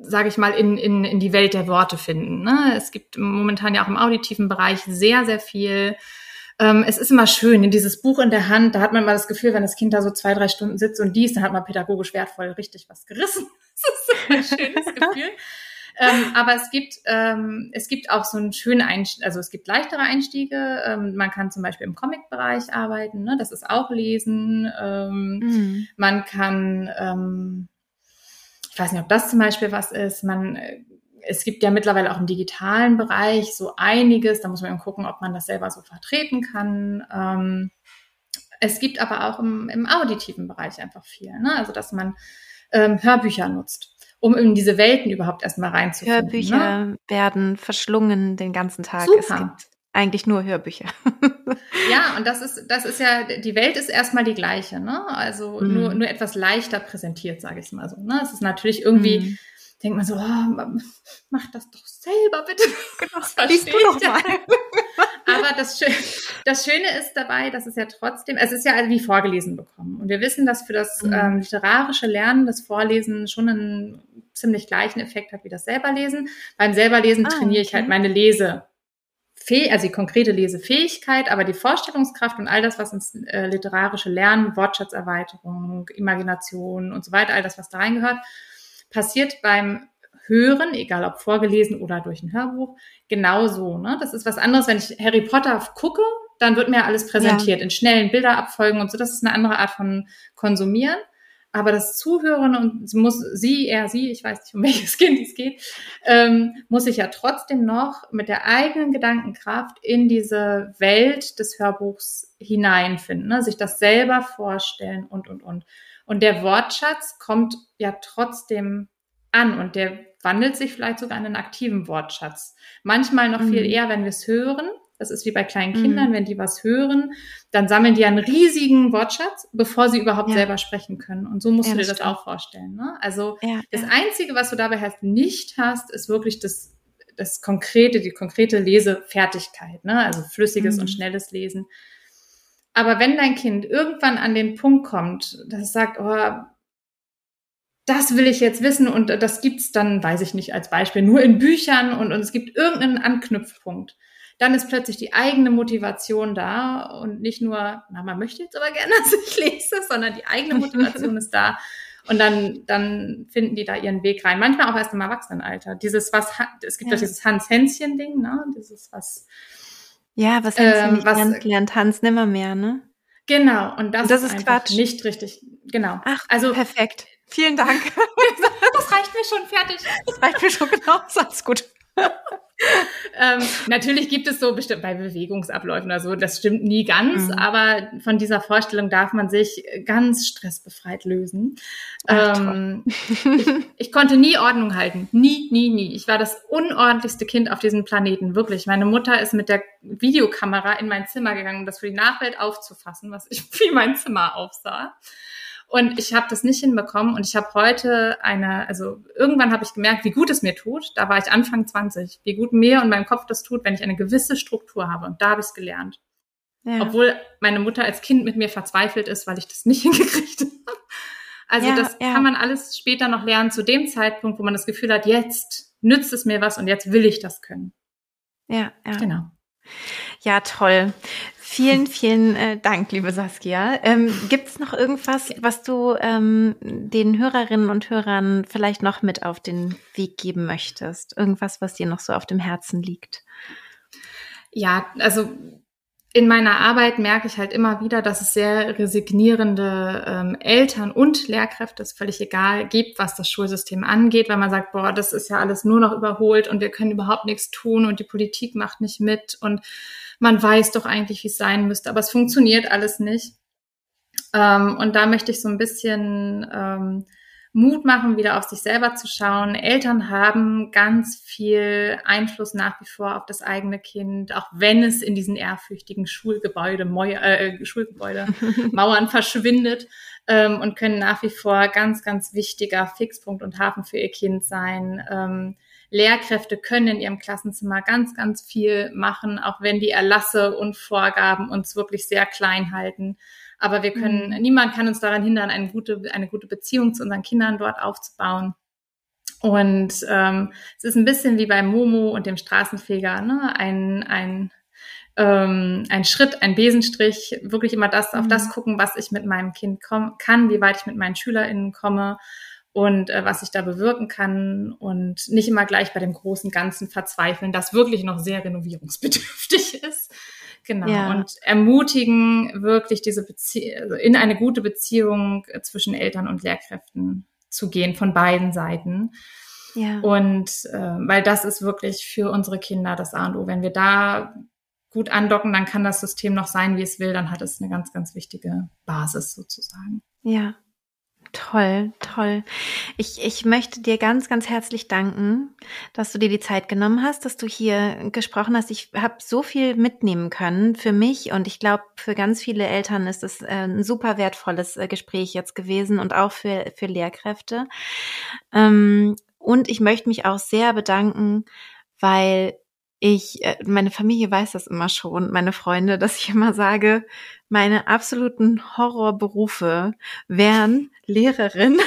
sage ich mal, in, in, in die Welt der Worte finden. Ne? Es gibt momentan ja auch im auditiven Bereich sehr, sehr viel ähm, es ist immer schön, in dieses Buch in der Hand, da hat man mal das Gefühl, wenn das Kind da so zwei, drei Stunden sitzt und liest, dann hat man pädagogisch wertvoll richtig was gerissen. Das ist ein schönes Gefühl. Ähm, aber es gibt, ähm, es gibt auch so einen schönen Einstieg, also es gibt leichtere Einstiege. Ähm, man kann zum Beispiel im Comic-Bereich arbeiten, ne? das ist auch Lesen. Ähm, mhm. Man kann, ähm, ich weiß nicht, ob das zum Beispiel was ist, man äh, es gibt ja mittlerweile auch im digitalen Bereich so einiges. Da muss man eben gucken, ob man das selber so vertreten kann. Ähm, es gibt aber auch im, im auditiven Bereich einfach viel. Ne? Also, dass man ähm, Hörbücher nutzt, um in diese Welten überhaupt erstmal reinzufinden. Hörbücher ne? werden verschlungen den ganzen Tag. Super. Es gibt eigentlich nur Hörbücher. ja, und das ist, das ist ja, die Welt ist erstmal die gleiche, ne? Also mhm. nur, nur etwas leichter präsentiert, sage ich mal so. Ne? Es ist natürlich irgendwie mhm denkt man so, oh, mach das doch selber bitte. Genau, das du doch mal. Aber das, Schöne, das Schöne ist dabei, dass es ja trotzdem, es ist ja wie vorgelesen bekommen. Und wir wissen, dass für das mhm. ähm, literarische Lernen das Vorlesen schon einen ziemlich gleichen Effekt hat wie das Selberlesen. Beim Selberlesen ah, trainiere ich halt meine Lese. Also die konkrete Lesefähigkeit, aber die Vorstellungskraft und all das, was ins äh, literarische Lernen, Wortschatzerweiterung, Imagination und so weiter, all das, was da reingehört, passiert beim Hören, egal ob vorgelesen oder durch ein Hörbuch, genauso. Ne? Das ist was anderes, wenn ich Harry Potter gucke, dann wird mir alles präsentiert ja. in schnellen Bilderabfolgen und so. Das ist eine andere Art von Konsumieren. Aber das Zuhören und muss sie, er, sie, ich weiß nicht, um welches Kind es geht, ähm, muss ich ja trotzdem noch mit der eigenen Gedankenkraft in diese Welt des Hörbuchs hineinfinden, ne? sich das selber vorstellen und, und, und. Und der Wortschatz kommt ja trotzdem an und der wandelt sich vielleicht sogar in einen aktiven Wortschatz. Manchmal noch mhm. viel eher, wenn wir es hören. Das ist wie bei kleinen Kindern, mhm. wenn die was hören, dann sammeln die einen riesigen Wortschatz, bevor sie überhaupt ja. selber sprechen können. Und so musst ja, du dir das, das auch vorstellen. Ne? Also ja, das Einzige, was du dabei hast, nicht hast, ist wirklich das, das konkrete, die konkrete Lesefertigkeit, ne? also flüssiges mhm. und schnelles Lesen. Aber wenn dein Kind irgendwann an den Punkt kommt, dass es sagt, oh, das will ich jetzt wissen und das gibt's dann, weiß ich nicht, als Beispiel nur in Büchern und, und es gibt irgendeinen Anknüpfpunkt. Dann ist plötzlich die eigene Motivation da und nicht nur, na, man möchte jetzt aber gerne, dass ich lese, sondern die eigene Motivation ist da. Und dann, dann finden die da ihren Weg rein. Manchmal auch erst im Erwachsenenalter. Dieses, was, es gibt ja. doch dieses Hans-Hänschen-Ding, ne? Dieses, was. Ja, was ähm, nicht was, lernt, Hans nimmer mehr, ne? Genau. Und das, und das ist, ist Quatsch. nicht richtig. Genau. Ach, also, perfekt. Vielen Dank. das reicht mir schon fertig. Das reicht mir schon genau. Alles gut. ähm, natürlich gibt es so bestimmt bei Bewegungsabläufen oder so, das stimmt nie ganz, mhm. aber von dieser Vorstellung darf man sich ganz stressbefreit lösen. Ach, ähm, ich, ich, konnte nie Ordnung halten. Nie, nie, nie. Ich war das unordentlichste Kind auf diesem Planeten, wirklich. Meine Mutter ist mit der Videokamera in mein Zimmer gegangen, um das für die Nachwelt aufzufassen, was ich wie mein Zimmer aufsah. Und ich habe das nicht hinbekommen und ich habe heute eine, also irgendwann habe ich gemerkt, wie gut es mir tut. Da war ich Anfang 20, wie gut mir und meinem Kopf das tut, wenn ich eine gewisse Struktur habe. Und da habe ich es gelernt. Ja. Obwohl meine Mutter als Kind mit mir verzweifelt ist, weil ich das nicht hingekriegt habe. Also ja, das ja. kann man alles später noch lernen, zu dem Zeitpunkt, wo man das Gefühl hat, jetzt nützt es mir was und jetzt will ich das können. Ja, ja. Genau. Ja, toll. Vielen, vielen äh, Dank, liebe Saskia. Ähm, Gibt es noch irgendwas, was du ähm, den Hörerinnen und Hörern vielleicht noch mit auf den Weg geben möchtest? Irgendwas, was dir noch so auf dem Herzen liegt? Ja, also in meiner Arbeit merke ich halt immer wieder, dass es sehr resignierende ähm, Eltern und Lehrkräfte, ist völlig egal, gibt, was das Schulsystem angeht, weil man sagt, boah, das ist ja alles nur noch überholt und wir können überhaupt nichts tun und die Politik macht nicht mit und man weiß doch eigentlich, wie es sein müsste, aber es funktioniert alles nicht. Ähm, und da möchte ich so ein bisschen ähm, Mut machen, wieder auf sich selber zu schauen. Eltern haben ganz viel Einfluss nach wie vor auf das eigene Kind, auch wenn es in diesen ehrfürchtigen Schulgebäude, äh, Schulgebäude Mauern verschwindet ähm, und können nach wie vor ganz, ganz wichtiger Fixpunkt und Hafen für ihr Kind sein. Ähm, Lehrkräfte können in ihrem Klassenzimmer ganz, ganz viel machen, auch wenn die Erlasse und Vorgaben uns wirklich sehr klein halten. Aber wir können, mhm. niemand kann uns daran hindern, eine gute, eine gute Beziehung zu unseren Kindern dort aufzubauen. Und ähm, es ist ein bisschen wie bei Momo und dem Straßenfeger, ne? ein, ein, ähm, ein Schritt, ein Besenstrich, wirklich immer das, mhm. auf das gucken, was ich mit meinem Kind komm, kann, wie weit ich mit meinen SchülerInnen komme und äh, was ich da bewirken kann und nicht immer gleich bei dem großen Ganzen verzweifeln, das wirklich noch sehr renovierungsbedürftig ist. Genau. Ja. Und ermutigen, wirklich diese Beziehung, also in eine gute Beziehung zwischen Eltern und Lehrkräften zu gehen, von beiden Seiten. Ja. Und äh, weil das ist wirklich für unsere Kinder das A und O. Wenn wir da gut andocken, dann kann das System noch sein, wie es will, dann hat es eine ganz, ganz wichtige Basis sozusagen. Ja, Toll, toll. Ich, ich möchte dir ganz, ganz herzlich danken, dass du dir die Zeit genommen hast, dass du hier gesprochen hast. Ich habe so viel mitnehmen können für mich und ich glaube, für ganz viele Eltern ist es äh, ein super wertvolles äh, Gespräch jetzt gewesen und auch für, für Lehrkräfte. Ähm, und ich möchte mich auch sehr bedanken, weil ich, äh, meine Familie weiß das immer schon, meine Freunde, dass ich immer sage, meine absoluten Horrorberufe wären Lehrerin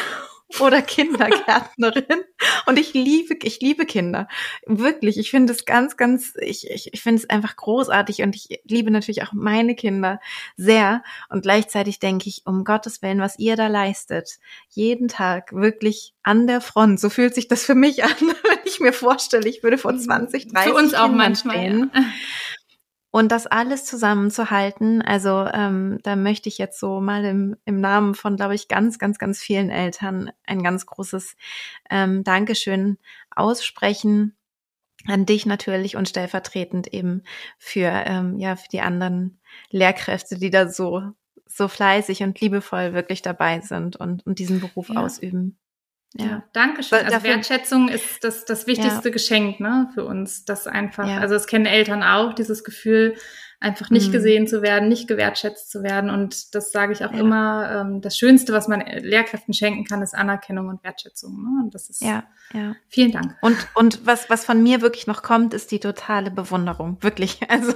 oder Kindergärtnerin. Und ich liebe, ich liebe Kinder. Wirklich. Ich finde es ganz, ganz, ich, ich, ich finde es einfach großartig und ich liebe natürlich auch meine Kinder sehr. Und gleichzeitig denke ich, um Gottes Willen, was ihr da leistet, jeden Tag wirklich an der Front. So fühlt sich das für mich an, wenn ich mir vorstelle, ich würde vor 20, 30 Für uns auch Kindern manchmal. Stehen. Ja. Und das alles zusammenzuhalten, also ähm, da möchte ich jetzt so mal im, im Namen von, glaube ich, ganz, ganz, ganz vielen Eltern ein ganz großes ähm, Dankeschön aussprechen an dich natürlich und stellvertretend eben für ähm, ja für die anderen Lehrkräfte, die da so so fleißig und liebevoll wirklich dabei sind und und diesen Beruf ja. ausüben. Ja, danke schön. Also Dafür, Wertschätzung ist das, das wichtigste ja. Geschenk ne, für uns. Das einfach, ja. also das kennen Eltern auch, dieses Gefühl, einfach nicht mhm. gesehen zu werden, nicht gewertschätzt zu werden. Und das sage ich auch ja. immer, ähm, das Schönste, was man Lehrkräften schenken kann, ist Anerkennung und Wertschätzung. Ne? Und das ist ja, ja. vielen Dank. Und, und was, was von mir wirklich noch kommt, ist die totale Bewunderung. Wirklich. Also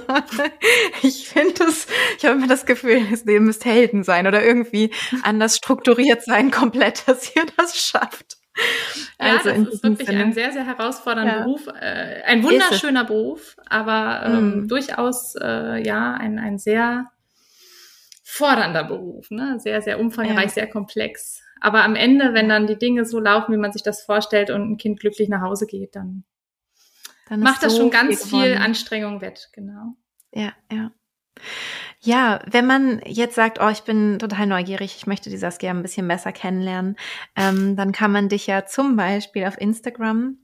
ich finde es, ich habe immer das Gefühl, ihr müsst Helden sein oder irgendwie anders strukturiert sein, komplett, dass ihr das schafft. Ja, also das ist wirklich Sinne. ein sehr, sehr herausfordernder ja. Beruf. Äh, ein wunderschöner Beruf, aber ähm, mhm. durchaus äh, ja ein, ein sehr fordernder Beruf. Ne? Sehr, sehr umfangreich, ja. sehr komplex. Aber am Ende, wenn dann die Dinge so laufen, wie man sich das vorstellt und ein Kind glücklich nach Hause geht, dann, dann macht das so schon ganz viel, viel Anstrengung wett. Genau. Ja, ja. Ja, wenn man jetzt sagt, oh, ich bin total neugierig, ich möchte die Saskia ein bisschen besser kennenlernen, ähm, dann kann man dich ja zum Beispiel auf Instagram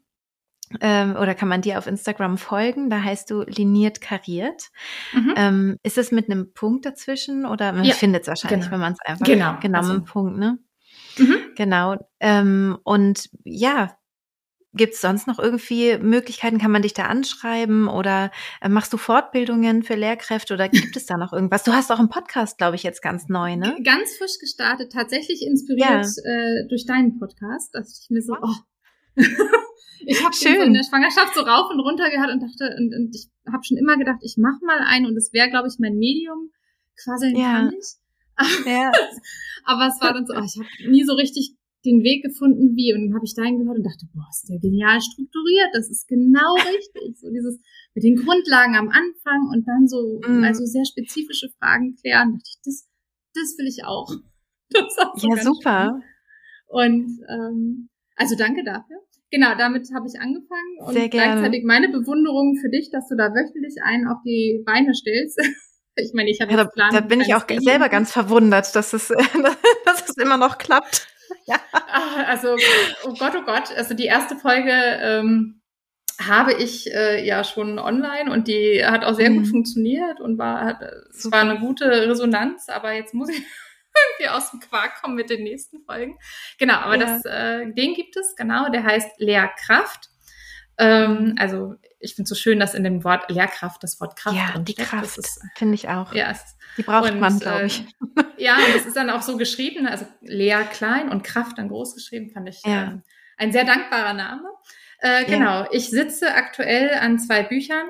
ähm, oder kann man dir auf Instagram folgen. Da heißt du liniert kariert. Mhm. Ähm, ist es mit einem Punkt dazwischen oder man ja, findet es wahrscheinlich, genau. wenn man es einfach genau, genau also. mit einem Punkt, ne? Mhm. Genau. Ähm, und ja, Gibt es sonst noch irgendwie Möglichkeiten? Kann man dich da anschreiben oder äh, machst du Fortbildungen für Lehrkräfte oder gibt es da noch irgendwas? Du hast auch einen Podcast, glaube ich, jetzt ganz neu, ne? Ganz frisch gestartet, tatsächlich inspiriert ja. äh, durch deinen Podcast, dass ich mir so, oh. ich habe schon in der Schwangerschaft so rauf und runter gehört und dachte, und, und ich habe schon immer gedacht, ich mache mal einen und es wäre, glaube ich, mein Medium. Quasseln ja. kann ich. Ja. Aber es war dann so, oh, ich habe nie so richtig den Weg gefunden, wie. Und dann habe ich dahin gehört und dachte, boah, ist der genial strukturiert. Das ist genau richtig. So dieses mit den Grundlagen am Anfang und dann so, mm. also sehr spezifische Fragen klären. Da dachte ich, das, das will ich auch. auch ja, super. Schön. Und ähm, also danke dafür. Genau, damit habe ich angefangen und Sehr gleichzeitig meine Bewunderung für dich, dass du da wöchentlich einen auf die Beine stellst. Ich meine, ich habe ja, da, da bin ich auch selber ganz verwundert, dass es, dass es immer noch klappt ja. Ah, also, oh Gott, oh Gott. Also die erste Folge ähm, habe ich äh, ja schon online und die hat auch sehr mhm. gut funktioniert und war, hat, es war eine gute Resonanz, aber jetzt muss ich irgendwie aus dem Quark kommen mit den nächsten Folgen. Genau, aber ja. das, äh, den gibt es, genau, der heißt Lehrkraft. Ähm, also ich finde es so schön, dass in dem Wort Lehrkraft das Wort Kraft Ja, die Kraft, finde ich auch. Ja, es, die braucht und, man, glaube ich. Äh, ja, und es ist dann auch so geschrieben, also Lea klein und Kraft dann groß geschrieben, fand ich ja. ähm, ein sehr dankbarer Name. Äh, genau, ja. ich sitze aktuell an zwei Büchern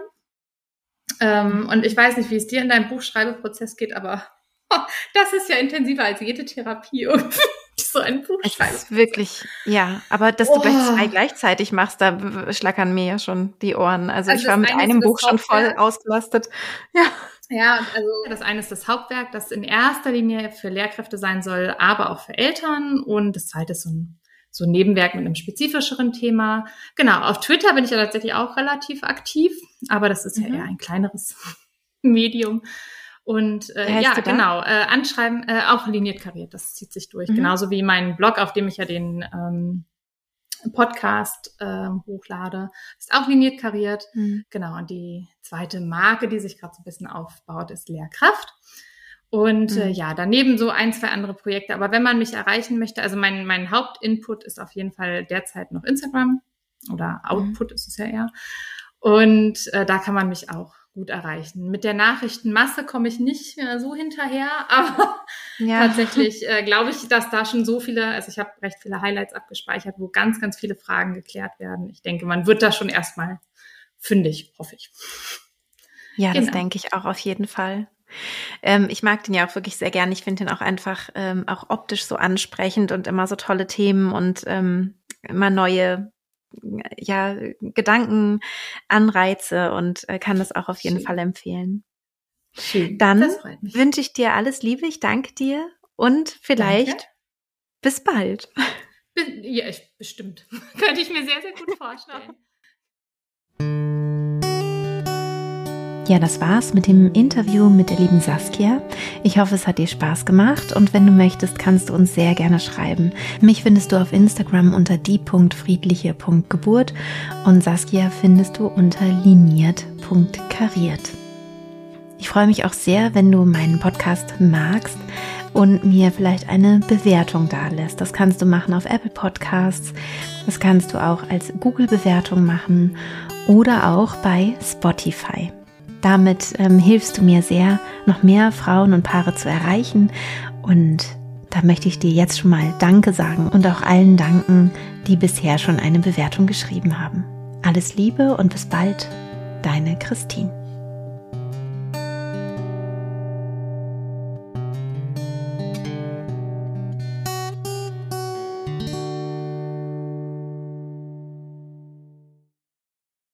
ähm, und ich weiß nicht, wie es dir in deinem Buchschreibeprozess geht, aber oh, das ist ja intensiver als jede Therapie irgendwie so ein Buch schreibe. Ist wirklich, ja, aber dass oh. du gleich zwei gleichzeitig machst, da schlackern mir ja schon die Ohren. Also, also ich war mit einem Buch schon voll ausgelastet. Ja. Ja, also das eine ist das Hauptwerk, das in erster Linie für Lehrkräfte sein soll, aber auch für Eltern. Und das zweite ist so ein, so ein Nebenwerk mit einem spezifischeren Thema. Genau, auf Twitter bin ich ja tatsächlich auch relativ aktiv, aber das ist mhm. ja eher ein kleineres Medium. Und äh, ja, genau, äh, anschreiben, äh, auch liniert kariert, das zieht sich durch. Mhm. Genauso wie mein Blog, auf dem ich ja den ähm, Podcast ähm, hochlade, ist auch liniert kariert. Mhm. Genau, und die zweite Marke, die sich gerade so ein bisschen aufbaut, ist Lehrkraft. Und äh, mhm. äh, ja, daneben so ein, zwei andere Projekte. Aber wenn man mich erreichen möchte, also mein, mein Hauptinput ist auf jeden Fall derzeit noch Instagram oder mhm. Output mhm. ist es ja eher. Und äh, da kann man mich auch gut erreichen. Mit der Nachrichtenmasse komme ich nicht mehr so hinterher, aber ja. tatsächlich äh, glaube ich, dass da schon so viele, also ich habe recht viele Highlights abgespeichert, wo ganz, ganz viele Fragen geklärt werden. Ich denke, man wird da schon erstmal fündig, hoffe ich. Ja, genau. das denke ich auch auf jeden Fall. Ähm, ich mag den ja auch wirklich sehr gern. Ich finde den auch einfach ähm, auch optisch so ansprechend und immer so tolle Themen und ähm, immer neue ja, Gedanken, Anreize und äh, kann das auch auf jeden Schön. Fall empfehlen. Schön. Dann wünsche ich dir alles Liebe. Ich danke dir und vielleicht danke. bis bald. Ja, ich, bestimmt. Könnte ich mir sehr, sehr gut vorstellen. Ja, das war's mit dem Interview mit der lieben Saskia. Ich hoffe, es hat dir Spaß gemacht und wenn du möchtest, kannst du uns sehr gerne schreiben. Mich findest du auf Instagram unter die.friedliche.geburt und Saskia findest du unter liniert.kariert. Ich freue mich auch sehr, wenn du meinen Podcast magst und mir vielleicht eine Bewertung da lässt. Das kannst du machen auf Apple Podcasts, das kannst du auch als Google-Bewertung machen oder auch bei Spotify. Damit ähm, hilfst du mir sehr, noch mehr Frauen und Paare zu erreichen und da möchte ich dir jetzt schon mal Danke sagen und auch allen danken, die bisher schon eine Bewertung geschrieben haben. Alles Liebe und bis bald, deine Christine.